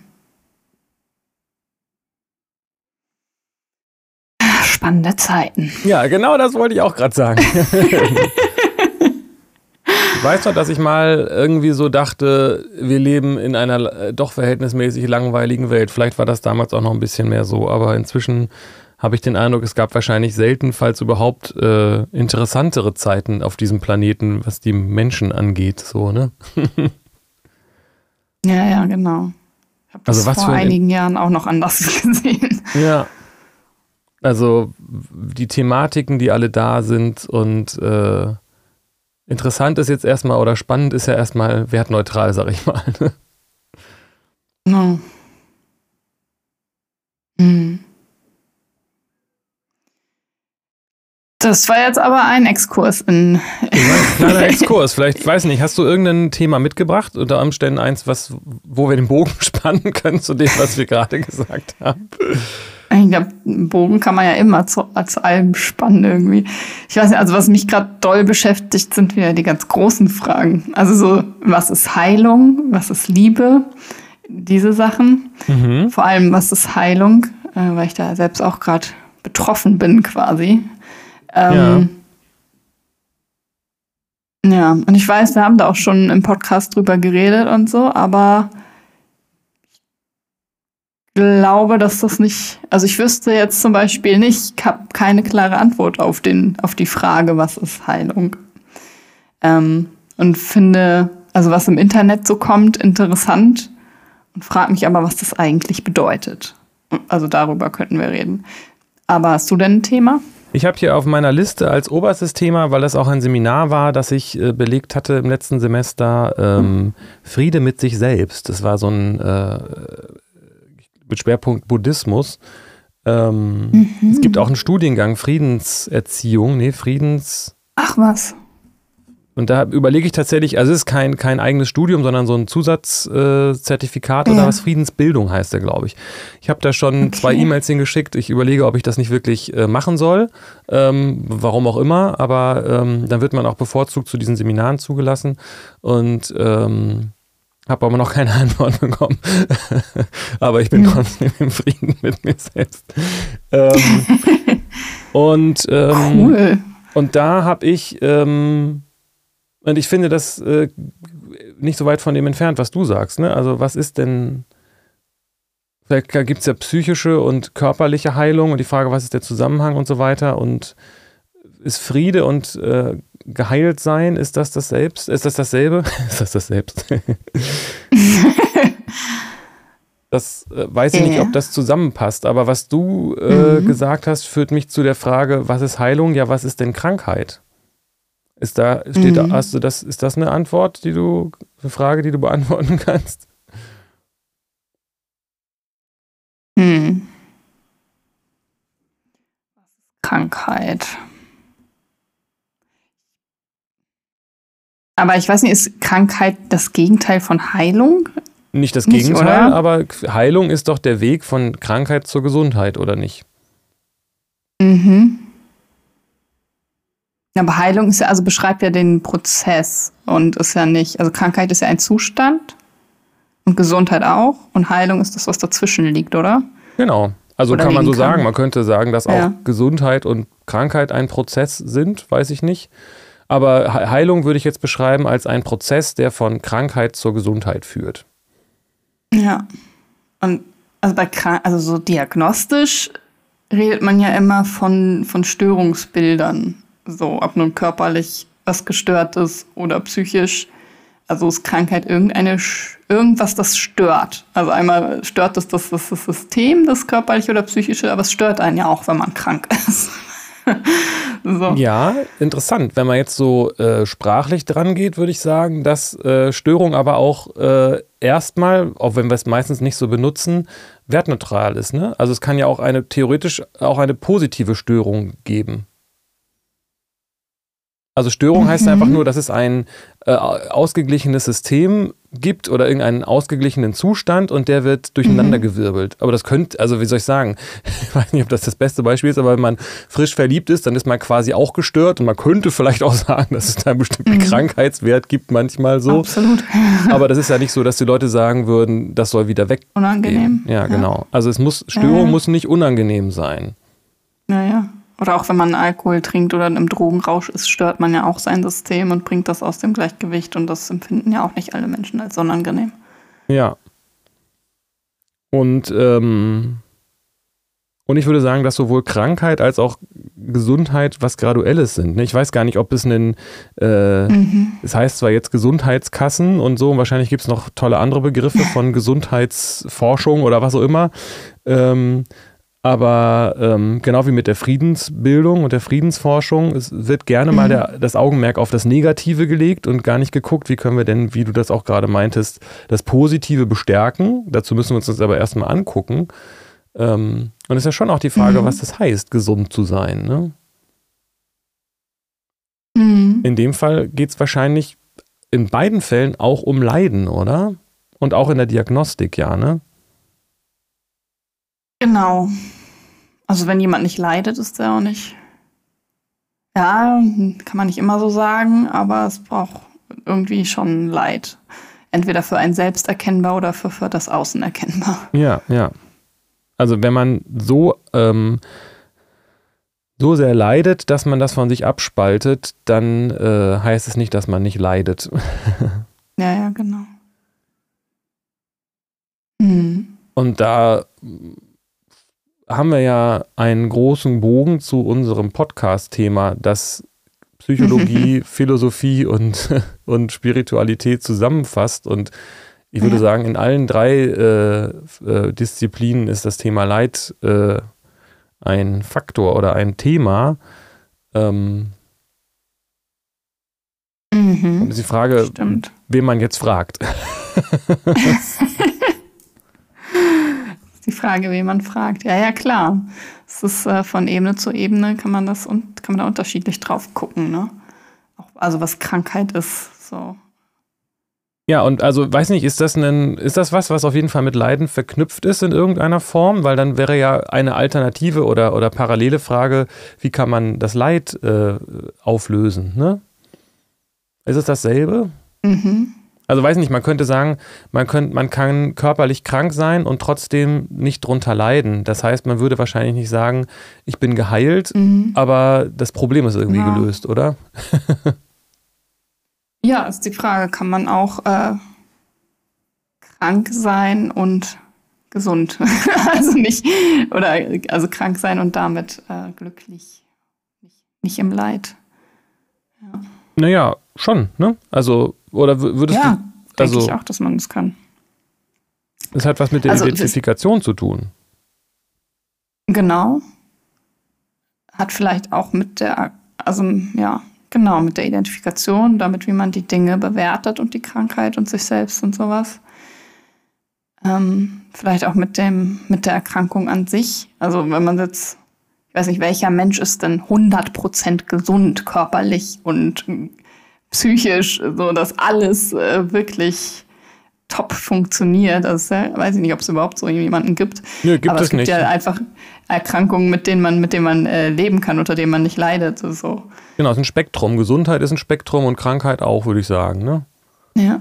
Spannende Zeiten. Ja, genau das wollte ich auch gerade sagen. Weißt du, dass ich mal irgendwie so dachte, wir leben in einer äh, doch verhältnismäßig langweiligen Welt. Vielleicht war das damals auch noch ein bisschen mehr so, aber inzwischen habe ich den Eindruck, es gab wahrscheinlich selten, falls überhaupt, äh, interessantere Zeiten auf diesem Planeten, was die Menschen angeht, so, ne? ja, ja, genau. Ich habe das also vor einigen Jahren auch noch anders gesehen. Ja. Also die Thematiken, die alle da sind und äh, Interessant ist jetzt erstmal oder spannend ist ja erstmal wertneutral, sag ich mal. No. Hm. Das war jetzt aber ein Exkurs in. ein kleiner Exkurs. Vielleicht, weiß nicht, hast du irgendein Thema mitgebracht? Unter Umständen eins, was, wo wir den Bogen spannen können zu dem, was wir gerade gesagt haben? Ich glaube, einen Bogen kann man ja immer zu, zu allem spannen irgendwie. Ich weiß nicht, also was mich gerade doll beschäftigt, sind wieder die ganz großen Fragen. Also so, was ist Heilung? Was ist Liebe? Diese Sachen. Mhm. Vor allem, was ist Heilung? Äh, weil ich da selbst auch gerade betroffen bin quasi. Ähm, ja. ja, und ich weiß, wir haben da auch schon im Podcast drüber geredet und so, aber glaube, dass das nicht, also ich wüsste jetzt zum Beispiel nicht, ich habe keine klare Antwort auf, den, auf die Frage, was ist Heilung. Ähm, und finde, also was im Internet so kommt, interessant und frage mich aber, was das eigentlich bedeutet. Also darüber könnten wir reden. Aber hast du denn ein Thema? Ich habe hier auf meiner Liste als oberstes Thema, weil das auch ein Seminar war, das ich äh, belegt hatte im letzten Semester, ähm, Friede mit sich selbst. Das war so ein äh, mit Schwerpunkt Buddhismus. Ähm, mhm. Es gibt auch einen Studiengang Friedenserziehung, nee, Friedens. Ach was. Und da überlege ich tatsächlich, also es ist kein, kein eigenes Studium, sondern so ein Zusatzzertifikat äh, ja. oder was Friedensbildung heißt der, glaube ich. Ich habe da schon okay. zwei E-Mails hingeschickt. Ich überlege, ob ich das nicht wirklich äh, machen soll. Ähm, warum auch immer, aber ähm, dann wird man auch bevorzugt zu diesen Seminaren zugelassen. Und ähm, habe aber noch keine Antwort bekommen. aber ich bin trotzdem im Frieden mit mir selbst. Ähm, und ähm, cool. Und da habe ich ähm, und ich finde das äh, nicht so weit von dem entfernt, was du sagst. Ne? Also was ist denn, vielleicht gibt es ja psychische und körperliche Heilung und die Frage, was ist der Zusammenhang und so weiter. Und ist Friede und äh, geheilt sein, ist das das selbst? Ist das dasselbe? ist das das selbst? das äh, weiß ich nicht, ob das zusammenpasst. Aber was du äh, mhm. gesagt hast, führt mich zu der Frage, was ist Heilung? Ja, was ist denn Krankheit? Ist da, steht mhm. da, hast du das, ist das eine Antwort, die du, eine Frage, die du beantworten kannst? Hm. Krankheit. Aber ich weiß nicht, ist Krankheit das Gegenteil von Heilung? Nicht das Gegenteil, nicht, aber Heilung ist doch der Weg von Krankheit zur Gesundheit, oder nicht? Mhm. Aber Heilung ist ja, also beschreibt ja den Prozess und ist ja nicht, also Krankheit ist ja ein Zustand und Gesundheit auch und Heilung ist das, was dazwischen liegt, oder? Genau. Also oder kann man so kann. sagen. Man könnte sagen, dass ja. auch Gesundheit und Krankheit ein Prozess sind, weiß ich nicht. Aber Heilung würde ich jetzt beschreiben als ein Prozess, der von Krankheit zur Gesundheit führt. Ja. Und also bei Krank also so diagnostisch redet man ja immer von, von Störungsbildern. So, ob nun körperlich was gestört ist oder psychisch. Also ist Krankheit irgendeine, irgendwas, das stört. Also einmal stört es das, das, das System, das körperliche oder psychische, aber es stört einen ja auch, wenn man krank ist. So. Ja, interessant. Wenn man jetzt so äh, sprachlich dran geht, würde ich sagen, dass äh, Störung aber auch äh, erstmal, auch wenn wir es meistens nicht so benutzen, wertneutral ist. Ne? Also es kann ja auch eine theoretisch auch eine positive Störung geben. Also Störung mhm. heißt einfach nur, dass es ein äh, ausgeglichenes System gibt oder irgendeinen ausgeglichenen Zustand und der wird durcheinandergewirbelt. Mhm. Aber das könnte, also wie soll ich sagen, ich weiß nicht, ob das das beste Beispiel ist, aber wenn man frisch verliebt ist, dann ist man quasi auch gestört und man könnte vielleicht auch sagen, dass es da einen bestimmten mhm. Krankheitswert gibt manchmal so. Absolut. aber das ist ja nicht so, dass die Leute sagen würden, das soll wieder weg. Unangenehm. Ja, ja, genau. Also es muss, Störung ja. muss nicht unangenehm sein. Naja. Oder auch wenn man Alkohol trinkt oder im Drogenrausch ist, stört man ja auch sein System und bringt das aus dem Gleichgewicht. Und das empfinden ja auch nicht alle Menschen als unangenehm. Ja. Und, ähm, und ich würde sagen, dass sowohl Krankheit als auch Gesundheit was Graduelles sind. Ne? Ich weiß gar nicht, ob es einen, äh, mhm. es heißt zwar jetzt Gesundheitskassen und so, und wahrscheinlich gibt es noch tolle andere Begriffe von Gesundheitsforschung oder was auch immer. Ähm, aber ähm, genau wie mit der Friedensbildung und der Friedensforschung, es wird gerne mhm. mal der, das Augenmerk auf das Negative gelegt und gar nicht geguckt, wie können wir denn, wie du das auch gerade meintest, das Positive bestärken. Dazu müssen wir uns das aber erstmal angucken. Ähm, und es ist ja schon auch die Frage, mhm. was das heißt, gesund zu sein. Ne? Mhm. In dem Fall geht es wahrscheinlich in beiden Fällen auch um Leiden, oder? Und auch in der Diagnostik, ja, ne? Genau. Also wenn jemand nicht leidet, ist er auch nicht. Ja, kann man nicht immer so sagen, aber es braucht irgendwie schon Leid. Entweder für einen selbst erkennbar oder für, für das Außen erkennbar. Ja, ja. Also wenn man so, ähm, so sehr leidet, dass man das von sich abspaltet, dann äh, heißt es nicht, dass man nicht leidet. ja, ja, genau. Hm. Und da haben wir ja einen großen Bogen zu unserem Podcast-Thema, das Psychologie, Philosophie und, und Spiritualität zusammenfasst. Und ich würde ja. sagen, in allen drei äh, äh, Disziplinen ist das Thema Leid äh, ein Faktor oder ein Thema. Ähm, mhm. Ist die Frage, Stimmt. wen man jetzt fragt. Frage, wen man fragt. Ja, ja, klar. Es ist äh, von Ebene zu Ebene kann man das und kann man da unterschiedlich drauf gucken, ne? Auch, also was Krankheit ist, so. Ja, und also weiß nicht, ist das ein, ist das was, was auf jeden Fall mit Leiden verknüpft ist in irgendeiner Form? Weil dann wäre ja eine alternative oder, oder parallele Frage, wie kann man das Leid äh, auflösen, ne? Ist es dasselbe? Mhm. Also weiß nicht, man könnte sagen, man, könnt, man kann körperlich krank sein und trotzdem nicht drunter leiden. Das heißt, man würde wahrscheinlich nicht sagen, ich bin geheilt, mhm. aber das Problem ist irgendwie ja. gelöst, oder? ja, ist die Frage, kann man auch äh, krank sein und gesund? also nicht, oder also krank sein und damit äh, glücklich, nicht, nicht im Leid. Ja. Naja, schon, ne? Also oder würdest ja, du. Also, denke ich auch, dass man das kann. Es hat was mit der also, Identifikation zu tun. Genau. Hat vielleicht auch mit der, also ja, genau, mit der Identifikation, damit, wie man die Dinge bewertet und die Krankheit und sich selbst und sowas. Ähm, vielleicht auch mit dem, mit der Erkrankung an sich. Also wenn man jetzt, ich weiß nicht, welcher Mensch ist denn 100% gesund körperlich und psychisch, so dass alles äh, wirklich top funktioniert. Also ja, weiß ich nicht, ob es überhaupt so jemanden gibt. Nö, gibt Aber es, es gibt nicht. ja einfach Erkrankungen, mit denen man, mit denen man äh, leben kann, unter denen man nicht leidet. So. Genau, es ist ein Spektrum. Gesundheit ist ein Spektrum und Krankheit auch, würde ich sagen. Ne? Ja.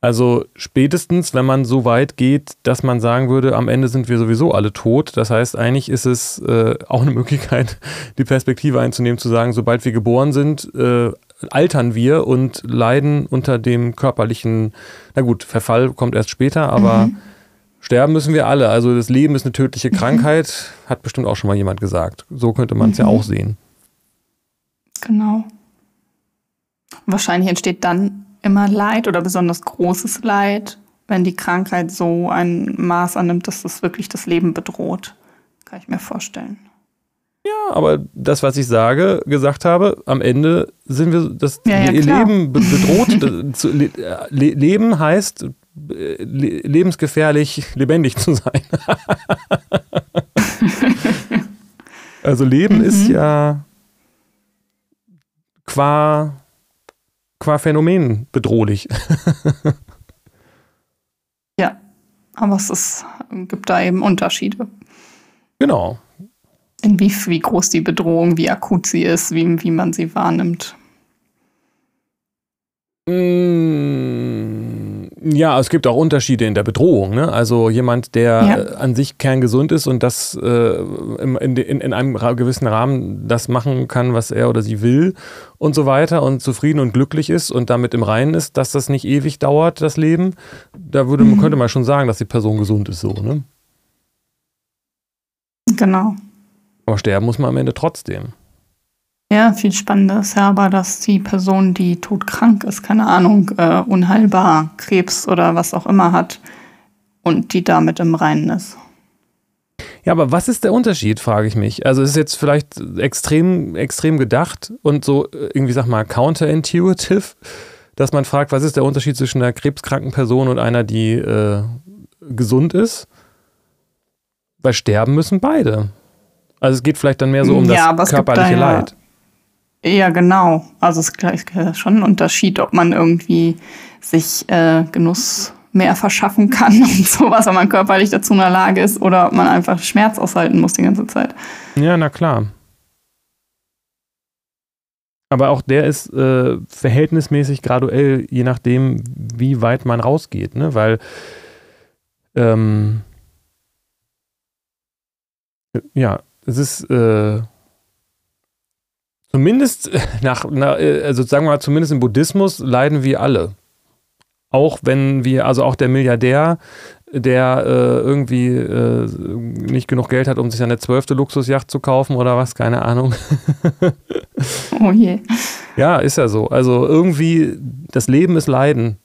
Also spätestens, wenn man so weit geht, dass man sagen würde, am Ende sind wir sowieso alle tot. Das heißt, eigentlich ist es äh, auch eine Möglichkeit, die Perspektive einzunehmen, zu sagen, sobald wir geboren sind, äh, altern wir und leiden unter dem körperlichen, na gut, Verfall kommt erst später, aber mhm. sterben müssen wir alle. Also das Leben ist eine tödliche mhm. Krankheit, hat bestimmt auch schon mal jemand gesagt. So könnte man es mhm. ja auch sehen. Genau. Wahrscheinlich entsteht dann immer Leid oder besonders großes Leid, wenn die Krankheit so ein Maß annimmt, dass es wirklich das Leben bedroht. Kann ich mir vorstellen. Ja, aber das, was ich sage, gesagt habe, am Ende sind wir, das ja, ja, ihr Leben bedroht. zu, le, leben heißt le, lebensgefährlich lebendig zu sein. also Leben mhm. ist ja qua, qua Phänomen bedrohlich. ja, aber es ist, gibt da eben Unterschiede. Genau wie, wie groß die Bedrohung, wie akut sie ist, wie, wie man sie wahrnimmt. Mm, ja, es gibt auch Unterschiede in der Bedrohung. Ne? Also jemand, der ja. an sich kerngesund ist und das äh, in, in, in, einem gewissen Rahmen das machen kann, was er oder sie will und so weiter und zufrieden und glücklich ist und damit im Reinen ist, dass das nicht ewig dauert, das Leben, da würde, mhm. könnte man schon sagen, dass die Person gesund ist so. Ne? Genau. Aber sterben muss man am Ende trotzdem. Ja, viel spannender ist ja aber, dass die Person, die todkrank ist, keine Ahnung, äh, unheilbar, Krebs oder was auch immer hat und die damit im Reinen ist. Ja, aber was ist der Unterschied, frage ich mich. Also es ist jetzt vielleicht extrem, extrem gedacht und so äh, irgendwie, sag mal, counterintuitive, dass man fragt, was ist der Unterschied zwischen einer krebskranken Person und einer, die äh, gesund ist? Weil sterben müssen beide. Also es geht vielleicht dann mehr so um ja, das körperliche da Leid. Ja, genau. Also es ist schon ein Unterschied, ob man irgendwie sich äh, Genuss mehr verschaffen kann und sowas, wenn man körperlich dazu in der Lage ist, oder ob man einfach Schmerz aushalten muss die ganze Zeit. Ja, na klar. Aber auch der ist äh, verhältnismäßig graduell, je nachdem, wie weit man rausgeht, ne? Weil ähm, ja, es ist äh, zumindest nach, nach, also sagen wir mal, zumindest im Buddhismus leiden wir alle. Auch wenn wir, also auch der Milliardär, der äh, irgendwie äh, nicht genug Geld hat, um sich eine zwölfte Luxusjacht zu kaufen oder was, keine Ahnung. oh je. Ja, ist ja so. Also irgendwie, das Leben ist Leiden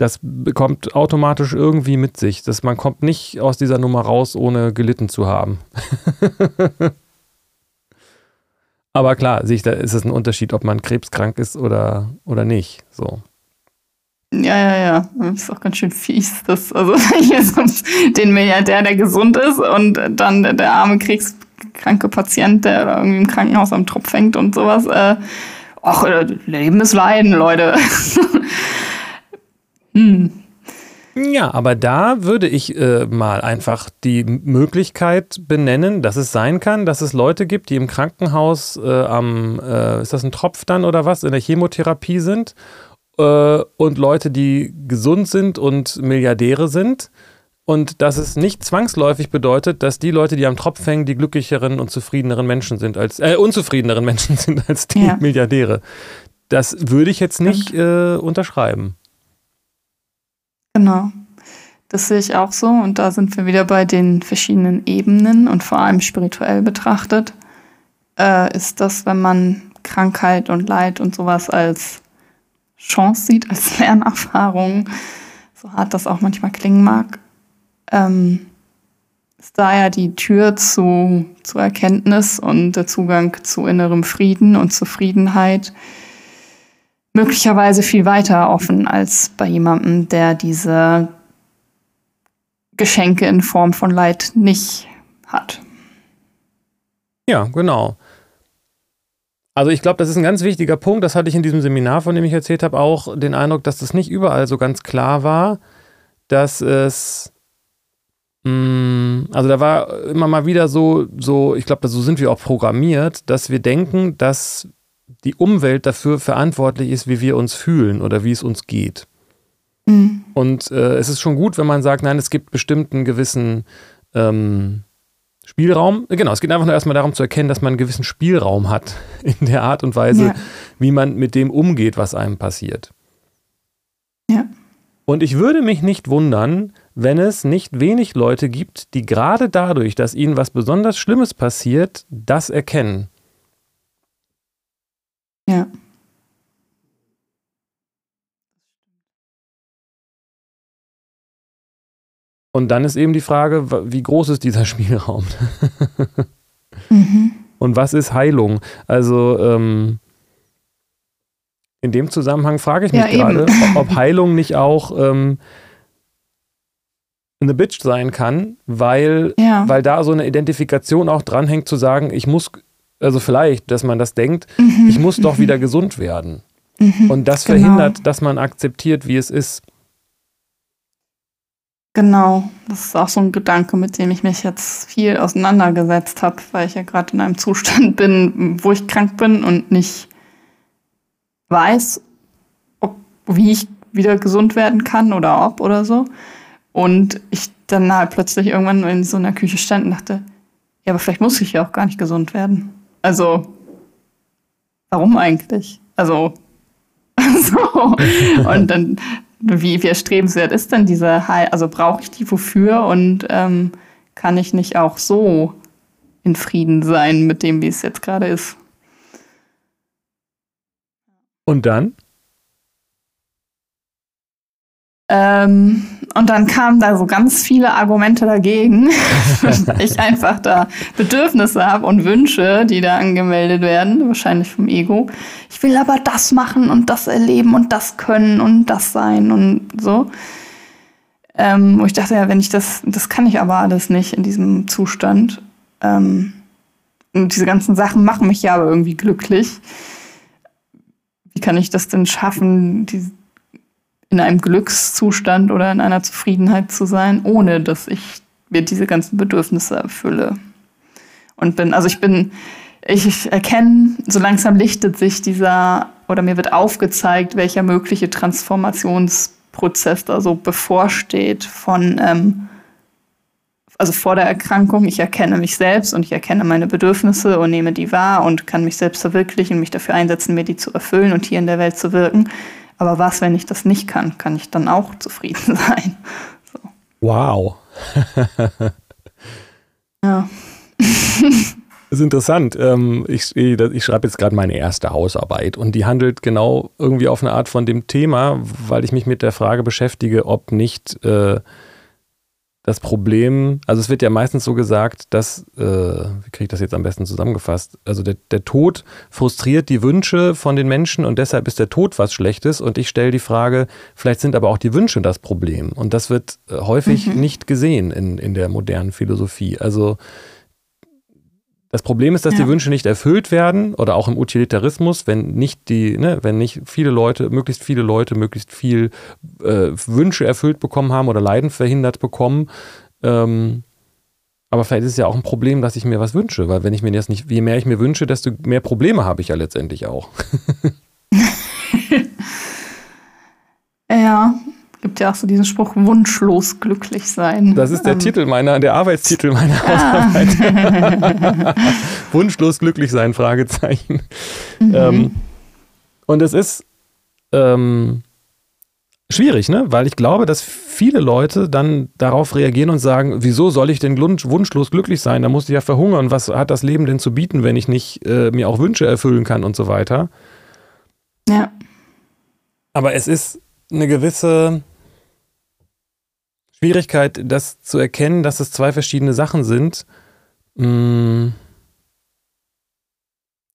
das bekommt automatisch irgendwie mit sich. Das, man kommt nicht aus dieser Nummer raus, ohne gelitten zu haben. Aber klar, sehe ich, da ist es ein Unterschied, ob man krebskrank ist oder, oder nicht. So. Ja, ja, ja. Das ist auch ganz schön fies. Das, also hier so den Milliardär, der gesund ist und dann der arme kriegskranke Patient, der irgendwie im Krankenhaus am Tropf hängt und sowas. Äh, ach, äh, Leben ist Leiden, Leute. hm. Ja, aber da würde ich äh, mal einfach die Möglichkeit benennen, dass es sein kann, dass es Leute gibt, die im Krankenhaus äh, am, äh, ist das ein Tropf dann oder was, in der Chemotherapie sind äh, und Leute, die gesund sind und Milliardäre sind. Und dass es nicht zwangsläufig bedeutet, dass die Leute, die am Tropf hängen, die glücklicheren und zufriedeneren Menschen sind als, äh, unzufriedeneren Menschen sind als die ja. Milliardäre. Das würde ich jetzt nicht äh, unterschreiben. Genau. Das sehe ich auch so. Und da sind wir wieder bei den verschiedenen Ebenen und vor allem spirituell betrachtet, äh, ist das, wenn man Krankheit und Leid und sowas als Chance sieht, als Lernerfahrung, so hart das auch manchmal klingen mag, ähm, ist da ja die Tür zu, zu Erkenntnis und der Zugang zu innerem Frieden und Zufriedenheit möglicherweise viel weiter offen als bei jemandem, der diese Geschenke in Form von Leid nicht hat. Ja, genau. Also ich glaube, das ist ein ganz wichtiger Punkt. Das hatte ich in diesem Seminar, von dem ich erzählt habe, auch den Eindruck, dass das nicht überall so ganz klar war, dass es mm, also da war immer mal wieder so, so ich glaube, so sind wir auch programmiert, dass wir denken, dass die Umwelt dafür verantwortlich ist, wie wir uns fühlen oder wie es uns geht. Mhm. Und äh, es ist schon gut, wenn man sagt, nein, es gibt bestimmten gewissen ähm, Spielraum. Genau, es geht einfach nur erstmal darum zu erkennen, dass man einen gewissen Spielraum hat in der Art und Weise, ja. wie man mit dem umgeht, was einem passiert. Ja. Und ich würde mich nicht wundern, wenn es nicht wenig Leute gibt, die gerade dadurch, dass ihnen was besonders Schlimmes passiert, das erkennen. Ja. Und dann ist eben die Frage, wie groß ist dieser Spielraum? mhm. Und was ist Heilung? Also ähm, in dem Zusammenhang frage ich mich ja, gerade, ob Heilung nicht auch ähm, eine Bitch sein kann, weil, ja. weil da so eine Identifikation auch dranhängt zu sagen, ich muss, also vielleicht, dass man das denkt, mhm. ich muss doch mhm. wieder gesund werden. Mhm. Und das genau. verhindert, dass man akzeptiert, wie es ist. Genau, das ist auch so ein Gedanke, mit dem ich mich jetzt viel auseinandergesetzt habe, weil ich ja gerade in einem Zustand bin, wo ich krank bin und nicht weiß, ob, wie ich wieder gesund werden kann oder ob oder so. Und ich dann halt plötzlich irgendwann in so einer Küche stand und dachte, ja, aber vielleicht muss ich ja auch gar nicht gesund werden. Also, warum eigentlich? Also, so. Und dann wie, wie erstrebenswert ist denn diese Heil? Also brauche ich die wofür und ähm, kann ich nicht auch so in Frieden sein mit dem, wie es jetzt gerade ist? Und dann? Ähm, und dann kamen da so ganz viele Argumente dagegen, ich einfach da Bedürfnisse habe und Wünsche, die da angemeldet werden, wahrscheinlich vom Ego. Ich will aber das machen und das erleben und das können und das sein und so. Ähm, wo ich dachte, ja, wenn ich das, das kann ich aber alles nicht in diesem Zustand. Ähm, und diese ganzen Sachen machen mich ja aber irgendwie glücklich. Wie kann ich das denn schaffen, die, in einem Glückszustand oder in einer Zufriedenheit zu sein, ohne dass ich mir diese ganzen Bedürfnisse erfülle. Und bin, also ich bin, ich, ich erkenne, so langsam lichtet sich dieser, oder mir wird aufgezeigt, welcher mögliche Transformationsprozess da so bevorsteht von, ähm, also vor der Erkrankung, ich erkenne mich selbst und ich erkenne meine Bedürfnisse und nehme die wahr und kann mich selbst verwirklichen, mich dafür einsetzen, mir die zu erfüllen und hier in der Welt zu wirken. Aber was, wenn ich das nicht kann? Kann ich dann auch zufrieden sein? So. Wow. ja. Das ist interessant. Ähm, ich, ich schreibe jetzt gerade meine erste Hausarbeit und die handelt genau irgendwie auf eine Art von dem Thema, weil ich mich mit der Frage beschäftige, ob nicht äh, das Problem, also es wird ja meistens so gesagt, dass, äh, wie kriege ich das jetzt am besten zusammengefasst? Also der, der Tod frustriert die Wünsche von den Menschen und deshalb ist der Tod was Schlechtes. Und ich stelle die Frage, vielleicht sind aber auch die Wünsche das Problem. Und das wird äh, häufig mhm. nicht gesehen in, in der modernen Philosophie. Also das Problem ist, dass ja. die Wünsche nicht erfüllt werden oder auch im Utilitarismus, wenn nicht die, ne, wenn nicht viele Leute, möglichst viele Leute möglichst viel äh, Wünsche erfüllt bekommen haben oder Leiden verhindert bekommen. Ähm, aber vielleicht ist es ja auch ein Problem, dass ich mir was wünsche, weil wenn ich mir das nicht, je mehr ich mir wünsche, desto mehr Probleme habe ich ja letztendlich auch. ja, Gibt ja auch so diesen Spruch, wunschlos glücklich sein. Das ist der ähm. Titel meiner, der Arbeitstitel meiner ah. Hausarbeit. wunschlos glücklich sein, Fragezeichen. Mhm. Ähm, und es ist ähm, schwierig, ne? Weil ich glaube, dass viele Leute dann darauf reagieren und sagen, wieso soll ich denn wunschlos glücklich sein? Da muss ich ja verhungern. Was hat das Leben denn zu bieten, wenn ich nicht äh, mir auch Wünsche erfüllen kann und so weiter? Ja. Aber es ist eine gewisse Schwierigkeit, das zu erkennen, dass es zwei verschiedene Sachen sind. Mm,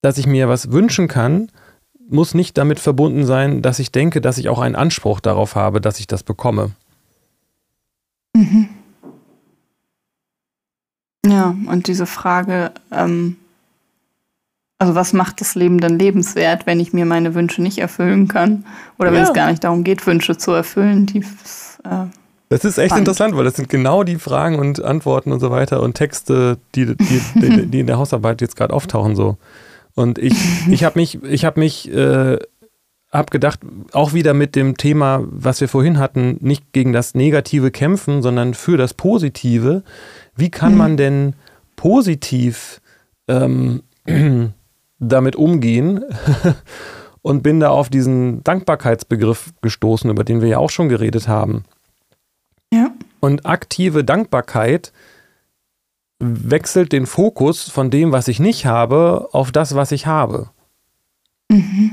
dass ich mir was wünschen kann, muss nicht damit verbunden sein, dass ich denke, dass ich auch einen Anspruch darauf habe, dass ich das bekomme. Mhm. Ja, und diese Frage, ähm, also was macht das Leben denn lebenswert, wenn ich mir meine Wünsche nicht erfüllen kann? Oder wenn ja. es gar nicht darum geht, Wünsche zu erfüllen, die äh, das ist echt spannend. interessant, weil das sind genau die Fragen und Antworten und so weiter und Texte, die, die, die, die in der Hausarbeit jetzt gerade auftauchen so. Und ich, ich habe mich, ich habe mich, äh, habe gedacht, auch wieder mit dem Thema, was wir vorhin hatten, nicht gegen das Negative kämpfen, sondern für das Positive. Wie kann mhm. man denn positiv ähm, damit umgehen? und bin da auf diesen Dankbarkeitsbegriff gestoßen, über den wir ja auch schon geredet haben. Ja. Und aktive Dankbarkeit wechselt den Fokus von dem, was ich nicht habe, auf das, was ich habe. Mhm.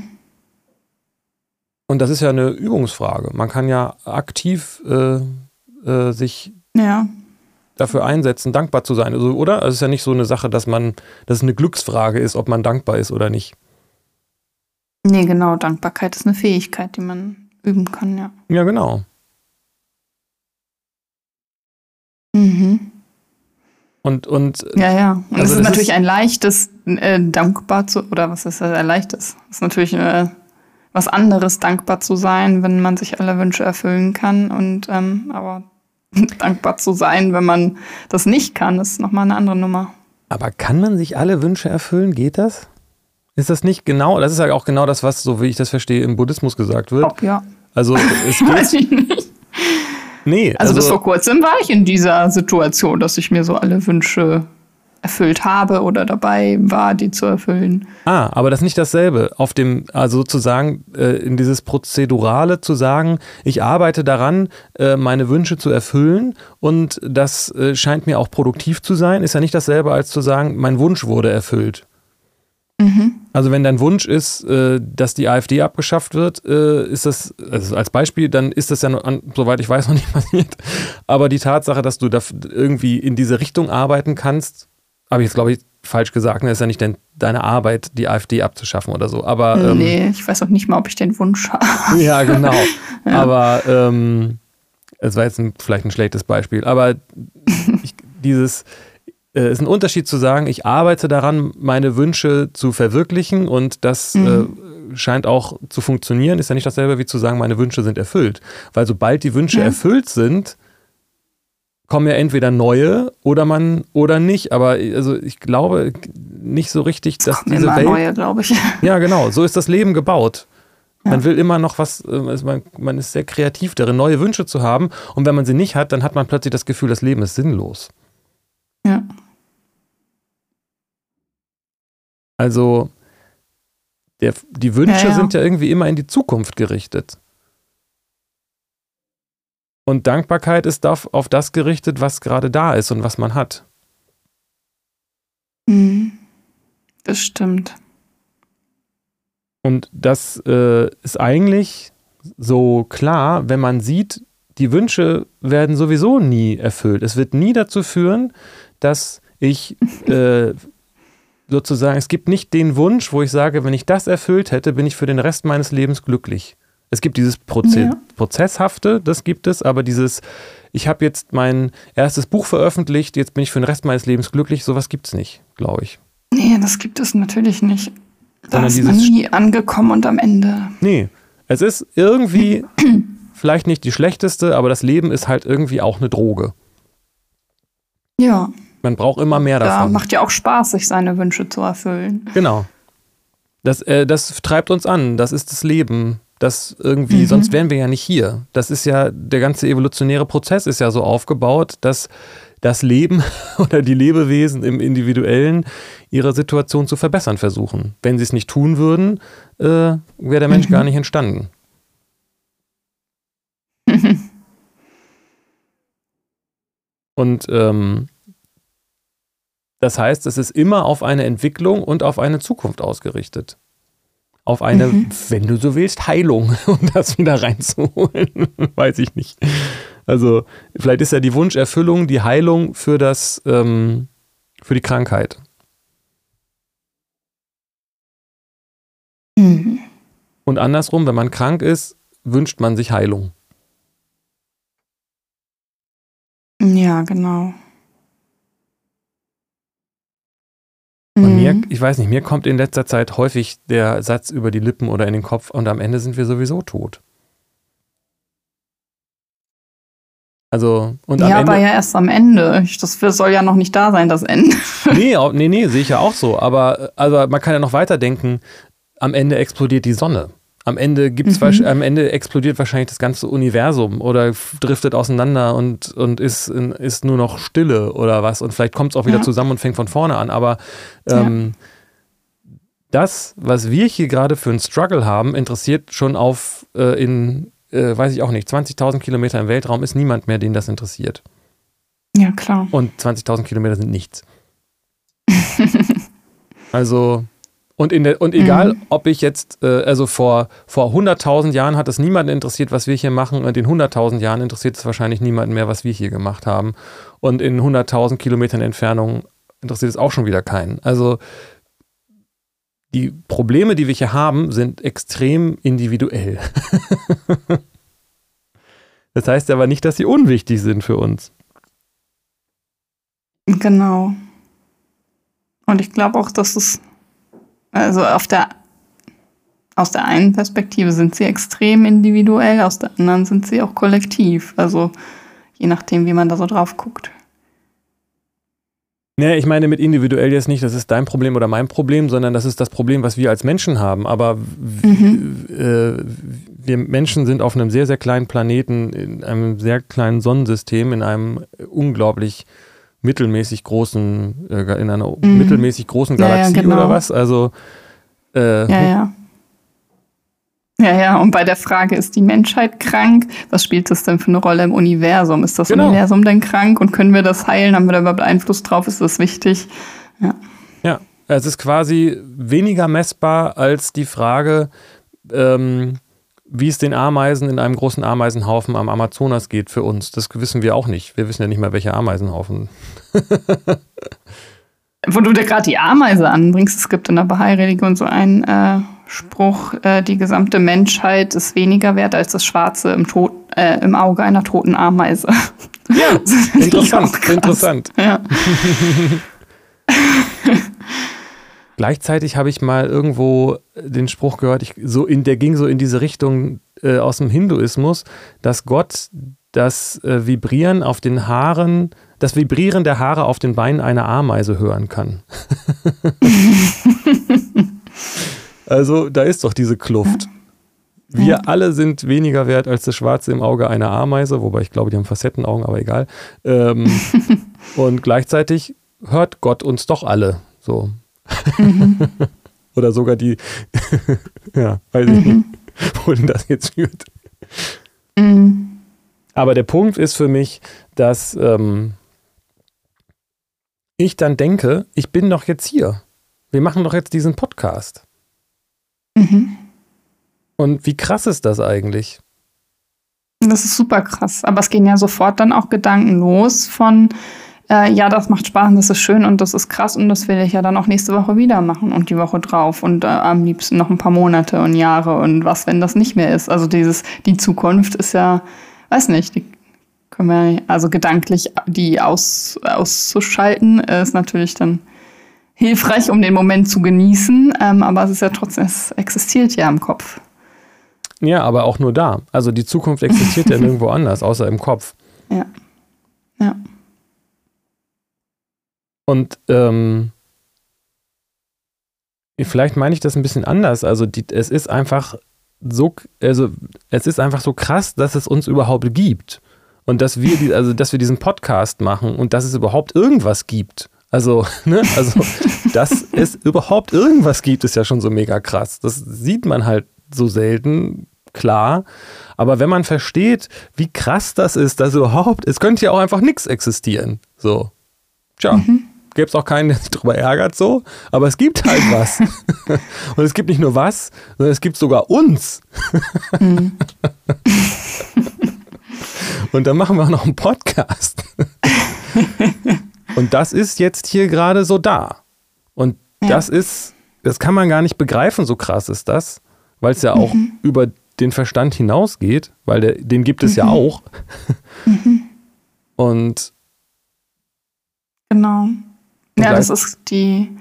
Und das ist ja eine Übungsfrage. Man kann ja aktiv äh, äh, sich ja. dafür einsetzen, dankbar zu sein. Also, oder? Also es ist ja nicht so eine Sache, dass man, dass es eine Glücksfrage ist, ob man dankbar ist oder nicht. Nee, genau. Dankbarkeit ist eine Fähigkeit, die man üben kann, ja. Ja, genau. Mhm. Und, und ja, ja. Und also es ist natürlich ist ein leichtes, äh, dankbar zu, oder was ist das, ein leichtes? Es ist natürlich äh, was anderes, dankbar zu sein, wenn man sich alle Wünsche erfüllen kann. Und ähm, aber dankbar zu sein, wenn man das nicht kann, ist nochmal eine andere Nummer. Aber kann man sich alle Wünsche erfüllen? Geht das? Ist das nicht genau, das ist ja auch genau das, was, so wie ich das verstehe, im Buddhismus gesagt wird. Ob, ja. Also es geht, Weiß ich nicht. Nee. Also, also bis vor kurzem war ich in dieser Situation, dass ich mir so alle Wünsche erfüllt habe oder dabei war, die zu erfüllen. Ah, aber das ist nicht dasselbe. Auf dem, also sozusagen äh, in dieses Prozedurale zu sagen, ich arbeite daran, äh, meine Wünsche zu erfüllen und das äh, scheint mir auch produktiv zu sein, ist ja nicht dasselbe als zu sagen, mein Wunsch wurde erfüllt. Mhm. Also wenn dein Wunsch ist, äh, dass die AfD abgeschafft wird, äh, ist das, also als Beispiel, dann ist das ja, noch, soweit ich weiß, noch nicht passiert. Aber die Tatsache, dass du da irgendwie in diese Richtung arbeiten kannst, habe ich jetzt, glaube ich, falsch gesagt. Ne? ist ja nicht denn deine Arbeit, die AfD abzuschaffen oder so. Aber, ähm, nee, ich weiß auch nicht mal, ob ich den Wunsch habe. Ja, genau. ja. Aber ähm, es war jetzt ein, vielleicht ein schlechtes Beispiel. Aber ich, dieses äh, ist ein Unterschied zu sagen, ich arbeite daran, meine Wünsche zu verwirklichen und das mhm. äh, scheint auch zu funktionieren, ist ja nicht dasselbe wie zu sagen, meine Wünsche sind erfüllt. Weil sobald die Wünsche ja. erfüllt sind, kommen ja entweder neue oder man oder nicht. Aber also ich glaube nicht so richtig, dass kommen diese immer Welt. Neue, glaube ich. Ja, genau. So ist das Leben gebaut. Ja. Man will immer noch was, äh, also man, man ist sehr kreativ darin, neue Wünsche zu haben. Und wenn man sie nicht hat, dann hat man plötzlich das Gefühl, das Leben ist sinnlos. Ja. Also der, die Wünsche ja, ja. sind ja irgendwie immer in die Zukunft gerichtet. Und Dankbarkeit ist auf das gerichtet, was gerade da ist und was man hat. Mhm. Das stimmt. Und das äh, ist eigentlich so klar, wenn man sieht, die Wünsche werden sowieso nie erfüllt. Es wird nie dazu führen, dass ich äh, sozusagen, es gibt nicht den Wunsch, wo ich sage, wenn ich das erfüllt hätte, bin ich für den Rest meines Lebens glücklich. Es gibt dieses Proze ja. Prozesshafte, das gibt es, aber dieses, ich habe jetzt mein erstes Buch veröffentlicht, jetzt bin ich für den Rest meines Lebens glücklich, sowas gibt es nicht, glaube ich. Nee, das gibt es natürlich nicht. Da Sondern ist man nie angekommen und am Ende. Nee, es ist irgendwie vielleicht nicht die schlechteste, aber das Leben ist halt irgendwie auch eine Droge. Ja. Man braucht immer mehr davon. Da macht ja auch Spaß, sich seine Wünsche zu erfüllen. Genau. Das, äh, das treibt uns an. Das ist das Leben. Das irgendwie, mhm. sonst wären wir ja nicht hier. Das ist ja, der ganze evolutionäre Prozess ist ja so aufgebaut, dass das Leben oder die Lebewesen im Individuellen ihre Situation zu verbessern versuchen. Wenn sie es nicht tun würden, äh, wäre der Mensch mhm. gar nicht entstanden. Und ähm, das heißt, es ist immer auf eine Entwicklung und auf eine Zukunft ausgerichtet. Auf eine, mhm. wenn du so willst, Heilung, um das wieder reinzuholen. Weiß ich nicht. Also, vielleicht ist ja die Wunscherfüllung die Heilung für das, ähm, für die Krankheit. Mhm. Und andersrum, wenn man krank ist, wünscht man sich Heilung. Ja, genau. Und mir, mhm. ich weiß nicht, mir kommt in letzter Zeit häufig der Satz über die Lippen oder in den Kopf und am Ende sind wir sowieso tot. Also, und ja, aber ja erst am Ende. Das soll ja noch nicht da sein, das Ende. nee, nee, nee, sehe ich ja auch so. Aber also man kann ja noch weiter denken, am Ende explodiert die Sonne. Am Ende gibt's mhm. am Ende explodiert wahrscheinlich das ganze Universum oder driftet auseinander und, und ist, ist nur noch Stille oder was. Und vielleicht kommt es auch wieder ja. zusammen und fängt von vorne an. Aber ähm, ja. das, was wir hier gerade für einen Struggle haben, interessiert schon auf äh, in, äh, weiß ich auch nicht, 20.000 Kilometer im Weltraum ist niemand mehr, den das interessiert. Ja, klar. Und 20.000 Kilometer sind nichts. also und, in der, und egal, mhm. ob ich jetzt, äh, also vor, vor 100.000 Jahren hat es niemanden interessiert, was wir hier machen, und in 100.000 Jahren interessiert es wahrscheinlich niemanden mehr, was wir hier gemacht haben. Und in 100.000 Kilometern Entfernung interessiert es auch schon wieder keinen. Also die Probleme, die wir hier haben, sind extrem individuell. das heißt aber nicht, dass sie unwichtig sind für uns. Genau. Und ich glaube auch, dass es also auf der, aus der einen Perspektive sind sie extrem individuell, aus der anderen sind sie auch kollektiv. Also je nachdem, wie man da so drauf guckt. Nee, ich meine mit individuell jetzt nicht, das ist dein Problem oder mein Problem, sondern das ist das Problem, was wir als Menschen haben. Aber mhm. äh, wir Menschen sind auf einem sehr, sehr kleinen Planeten, in einem sehr kleinen Sonnensystem, in einem unglaublich mittelmäßig großen, äh, in einer mhm. mittelmäßig großen Galaxie ja, ja, genau. oder was? Also äh, ja, ja. Ja, ja, und bei der Frage, ist die Menschheit krank? Was spielt das denn für eine Rolle im Universum? Ist das genau. Universum denn krank und können wir das heilen? Haben wir da überhaupt Einfluss drauf? Ist das wichtig? Ja. Ja, es ist quasi weniger messbar als die Frage, ähm, wie es den Ameisen in einem großen Ameisenhaufen am Amazonas geht für uns. Das wissen wir auch nicht. Wir wissen ja nicht mehr, welcher Ameisenhaufen. Wo du dir gerade die Ameise anbringst, es gibt in der Bahai-Religion so einen äh, Spruch, äh, die gesamte Menschheit ist weniger wert als das Schwarze im, Tod, äh, im Auge einer toten Ameise. Ja, interessant, interessant. Ja. Gleichzeitig habe ich mal irgendwo den Spruch gehört, ich, so in, der ging so in diese Richtung äh, aus dem Hinduismus, dass Gott das äh, Vibrieren auf den Haaren, das Vibrieren der Haare auf den Beinen einer Ameise hören kann. also da ist doch diese Kluft. Wir alle sind weniger wert als das Schwarze im Auge einer Ameise, wobei ich glaube, die haben Facettenaugen, aber egal. Ähm, und gleichzeitig hört Gott uns doch alle. So. Mhm. Oder sogar die, ja, weiß ich mhm. nicht, wohin das jetzt führt. Mhm. Aber der Punkt ist für mich, dass ähm, ich dann denke, ich bin doch jetzt hier. Wir machen doch jetzt diesen Podcast. Mhm. Und wie krass ist das eigentlich? Das ist super krass. Aber es gehen ja sofort dann auch Gedanken los von, äh, ja, das macht Spaß und das ist schön und das ist krass und das will ich ja dann auch nächste Woche wieder machen und die Woche drauf und äh, am liebsten noch ein paar Monate und Jahre und was, wenn das nicht mehr ist. Also dieses, die Zukunft ist ja, weiß nicht, die können wir, also gedanklich die aus, auszuschalten, ist natürlich dann hilfreich, um den Moment zu genießen, ähm, aber es ist ja trotzdem, es existiert ja im Kopf. Ja, aber auch nur da. Also die Zukunft existiert ja nirgendwo anders, außer im Kopf. Ja. Ja. Und ähm, vielleicht meine ich das ein bisschen anders. Also die, es ist einfach so, also es ist einfach so krass, dass es uns überhaupt gibt. Und dass wir, die, also dass wir diesen Podcast machen und dass es überhaupt irgendwas gibt. Also, ne, also, dass es überhaupt irgendwas gibt, ist ja schon so mega krass. Das sieht man halt so selten klar. Aber wenn man versteht, wie krass das ist, dass überhaupt, es könnte ja auch einfach nichts existieren. So. Tja. Mhm. Gäbe es auch keinen, der sich darüber ärgert, so. Aber es gibt halt was. Und es gibt nicht nur was, sondern es gibt sogar uns. Mhm. Und dann machen wir auch noch einen Podcast. Und das ist jetzt hier gerade so da. Und ja. das ist, das kann man gar nicht begreifen, so krass ist das, weil es ja auch mhm. über den Verstand hinausgeht, weil der, den gibt es mhm. ja auch. Mhm. Und genau. Ja, das ist die,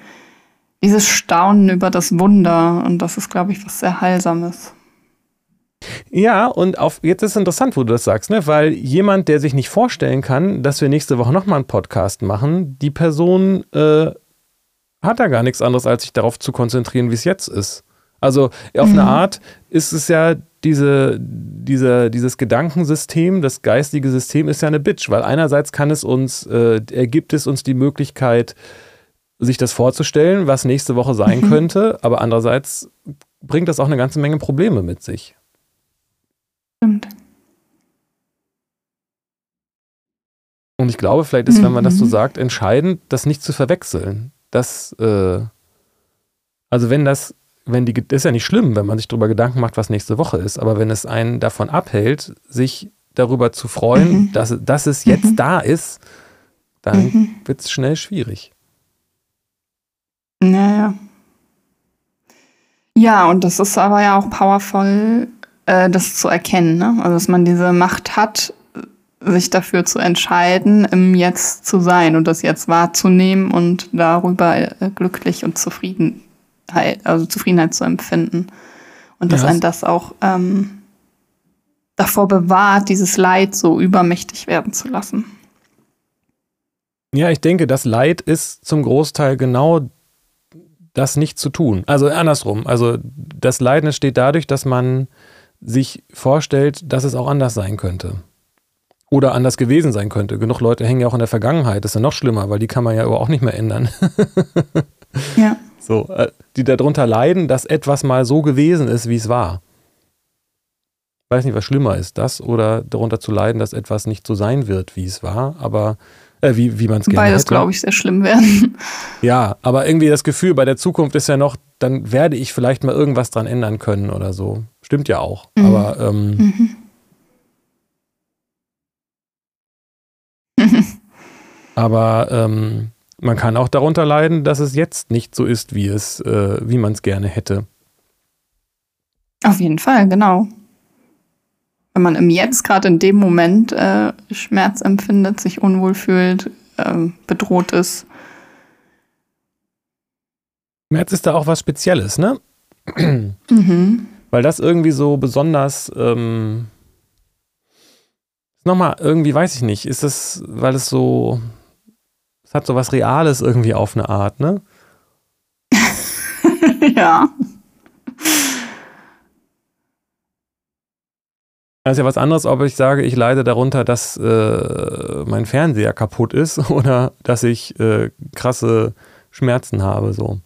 dieses Staunen über das Wunder und das ist, glaube ich, was sehr Heilsames. Ja, und auf, jetzt ist es interessant, wo du das sagst, ne? weil jemand, der sich nicht vorstellen kann, dass wir nächste Woche nochmal einen Podcast machen, die Person äh, hat da gar nichts anderes, als sich darauf zu konzentrieren, wie es jetzt ist. Also auf mhm. eine Art ist es ja diese, diese, dieses Gedankensystem, das geistige System ist ja eine Bitch, weil einerseits kann es uns, äh, ergibt es uns die Möglichkeit, sich das vorzustellen, was nächste Woche sein mhm. könnte, aber andererseits bringt das auch eine ganze Menge Probleme mit sich. Stimmt. Und ich glaube, vielleicht ist, wenn man das so mhm. sagt, entscheidend, das nicht zu verwechseln. Das, äh, also wenn das wenn die, das ist ja nicht schlimm, wenn man sich darüber Gedanken macht, was nächste Woche ist, aber wenn es einen davon abhält, sich darüber zu freuen, mhm. dass, dass es jetzt mhm. da ist, dann mhm. wird es schnell schwierig. Naja. Ja, und das ist aber ja auch powerful, äh, das zu erkennen, ne? Also, dass man diese Macht hat, sich dafür zu entscheiden, im Jetzt zu sein und das Jetzt wahrzunehmen und darüber äh, glücklich und zufrieden Halt, also Zufriedenheit zu empfinden. Und dass ja. einen das auch ähm, davor bewahrt, dieses Leid so übermächtig werden zu lassen. Ja, ich denke, das Leid ist zum Großteil genau das nicht zu tun. Also andersrum. Also das Leiden entsteht dadurch, dass man sich vorstellt, dass es auch anders sein könnte. Oder anders gewesen sein könnte. Genug Leute hängen ja auch in der Vergangenheit. Das ist ja noch schlimmer, weil die kann man ja auch nicht mehr ändern. ja. So, äh, die darunter leiden, dass etwas mal so gewesen ist, wie es war. Ich weiß nicht, was schlimmer ist, das oder darunter zu leiden, dass etwas nicht so sein wird, wie es war, aber äh, wie, wie man es gerne Beides, glaube ich, sehr schlimm werden. Ja, aber irgendwie das Gefühl bei der Zukunft ist ja noch, dann werde ich vielleicht mal irgendwas dran ändern können oder so. Stimmt ja auch. Mhm. Aber ähm, mhm. aber ähm, man kann auch darunter leiden, dass es jetzt nicht so ist, wie es, äh, wie man es gerne hätte. Auf jeden Fall, genau. Wenn man im Jetzt gerade in dem Moment äh, Schmerz empfindet, sich unwohl fühlt, äh, bedroht ist. Schmerz ist da auch was Spezielles, ne? mhm. Weil das irgendwie so besonders ähm, nochmal irgendwie, weiß ich nicht, ist es, weil es so es hat so was Reales irgendwie auf eine Art, ne? ja. Das ist ja was anderes, ob ich sage, ich leide darunter, dass äh, mein Fernseher kaputt ist oder dass ich äh, krasse Schmerzen habe, so.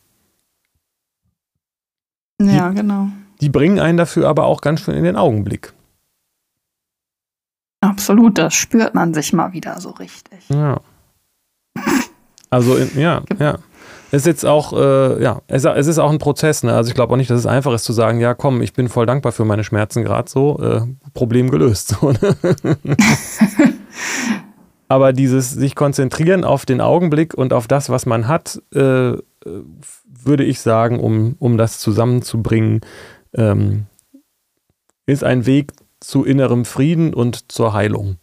Ja, die, genau. Die bringen einen dafür aber auch ganz schön in den Augenblick. Absolut, das spürt man sich mal wieder so richtig. Ja. Also, in, ja, ja. Es ist jetzt auch, äh, ja, es, es, ist auch ein Prozess. Ne? Also ich glaube auch nicht, dass es einfach ist zu sagen, ja komm, ich bin voll dankbar für meine Schmerzen gerade so, äh, Problem gelöst. So, ne? Aber dieses sich konzentrieren auf den Augenblick und auf das, was man hat, äh, würde ich sagen, um, um das zusammenzubringen, ähm, ist ein Weg zu innerem Frieden und zur Heilung.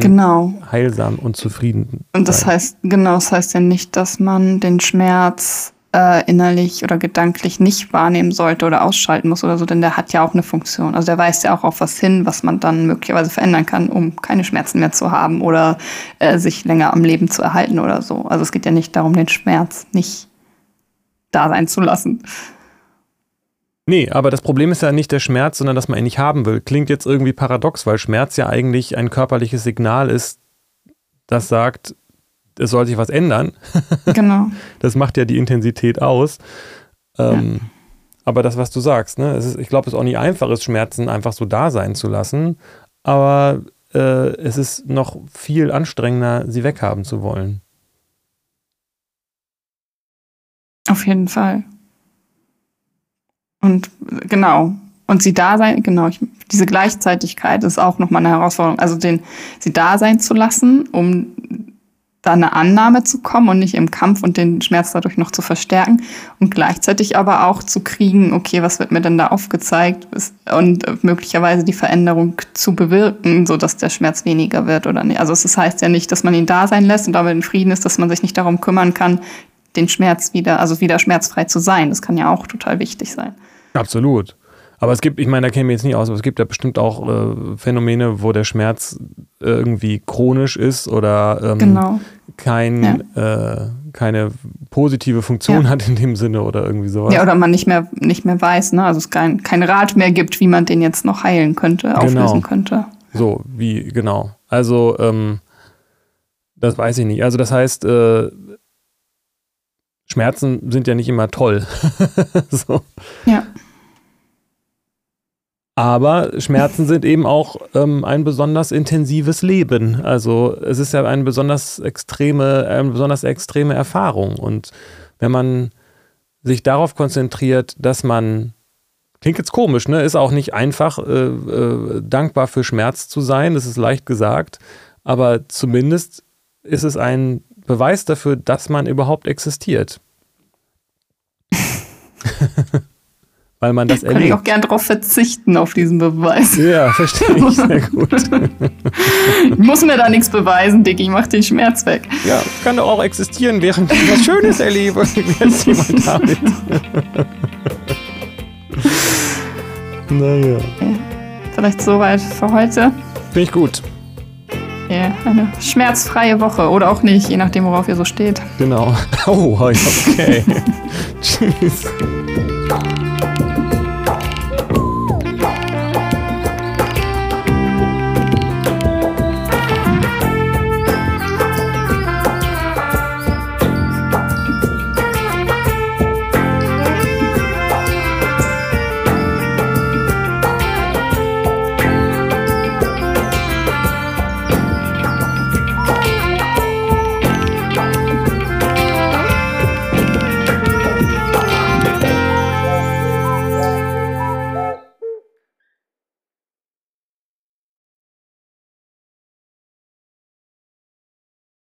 Genau. Heilsam und zufrieden. Und das sein. heißt, genau, das heißt ja nicht, dass man den Schmerz äh, innerlich oder gedanklich nicht wahrnehmen sollte oder ausschalten muss oder so, denn der hat ja auch eine Funktion. Also der weist ja auch auf was hin, was man dann möglicherweise verändern kann, um keine Schmerzen mehr zu haben oder äh, sich länger am Leben zu erhalten oder so. Also es geht ja nicht darum, den Schmerz nicht da sein zu lassen. Nee, aber das Problem ist ja nicht der Schmerz, sondern dass man ihn nicht haben will. Klingt jetzt irgendwie paradox, weil Schmerz ja eigentlich ein körperliches Signal ist, das sagt, es soll sich was ändern. Genau. Das macht ja die Intensität aus. Ähm, ja. Aber das, was du sagst, ne, ist, ich glaube, es ist auch nicht einfach ist, Schmerzen einfach so da sein zu lassen. Aber äh, es ist noch viel anstrengender, sie weghaben zu wollen. Auf jeden Fall. Und genau. Und sie da sein, genau, ich, diese Gleichzeitigkeit ist auch nochmal eine Herausforderung. Also den, sie da sein zu lassen, um da eine Annahme zu kommen und nicht im Kampf und den Schmerz dadurch noch zu verstärken und gleichzeitig aber auch zu kriegen, okay, was wird mir denn da aufgezeigt und möglicherweise die Veränderung zu bewirken, so dass der Schmerz weniger wird oder nicht. Also es heißt ja nicht, dass man ihn da sein lässt und damit in Frieden ist, dass man sich nicht darum kümmern kann, den Schmerz wieder, also wieder schmerzfrei zu sein. Das kann ja auch total wichtig sein. Absolut. Aber es gibt, ich meine, da kennen wir jetzt nicht aus, aber es gibt ja bestimmt auch äh, Phänomene, wo der Schmerz irgendwie chronisch ist oder ähm, genau. kein, ja. äh, keine positive Funktion ja. hat in dem Sinne oder irgendwie sowas. Ja, oder man nicht mehr, nicht mehr weiß, ne? also es kein, kein Rat mehr gibt, wie man den jetzt noch heilen könnte, genau. auflösen könnte. So, wie, genau. Also, ähm, das weiß ich nicht. Also, das heißt, äh, Schmerzen sind ja nicht immer toll. so. Ja. Aber Schmerzen sind eben auch ähm, ein besonders intensives Leben. Also es ist ja eine besonders extreme, eine besonders extreme Erfahrung. Und wenn man sich darauf konzentriert, dass man, klingt jetzt komisch, ne, ist auch nicht einfach, äh, äh, dankbar für Schmerz zu sein. Das ist leicht gesagt. Aber zumindest ist es ein Beweis dafür, dass man überhaupt existiert. weil man das erlebt. Kann ich auch gern darauf verzichten, auf diesen Beweis. Ja, verstehe ich sehr gut. ich muss mir da nichts beweisen, Dick, ich mach den Schmerz weg. Ja, kann doch auch existieren, während ich was Schönes erlebe. Jetzt jemand damit. naja. Vielleicht soweit für heute. Finde ich gut. Ja, eine schmerzfreie Woche oder auch nicht, je nachdem, worauf ihr so steht. Genau. Oh, okay. Tschüss.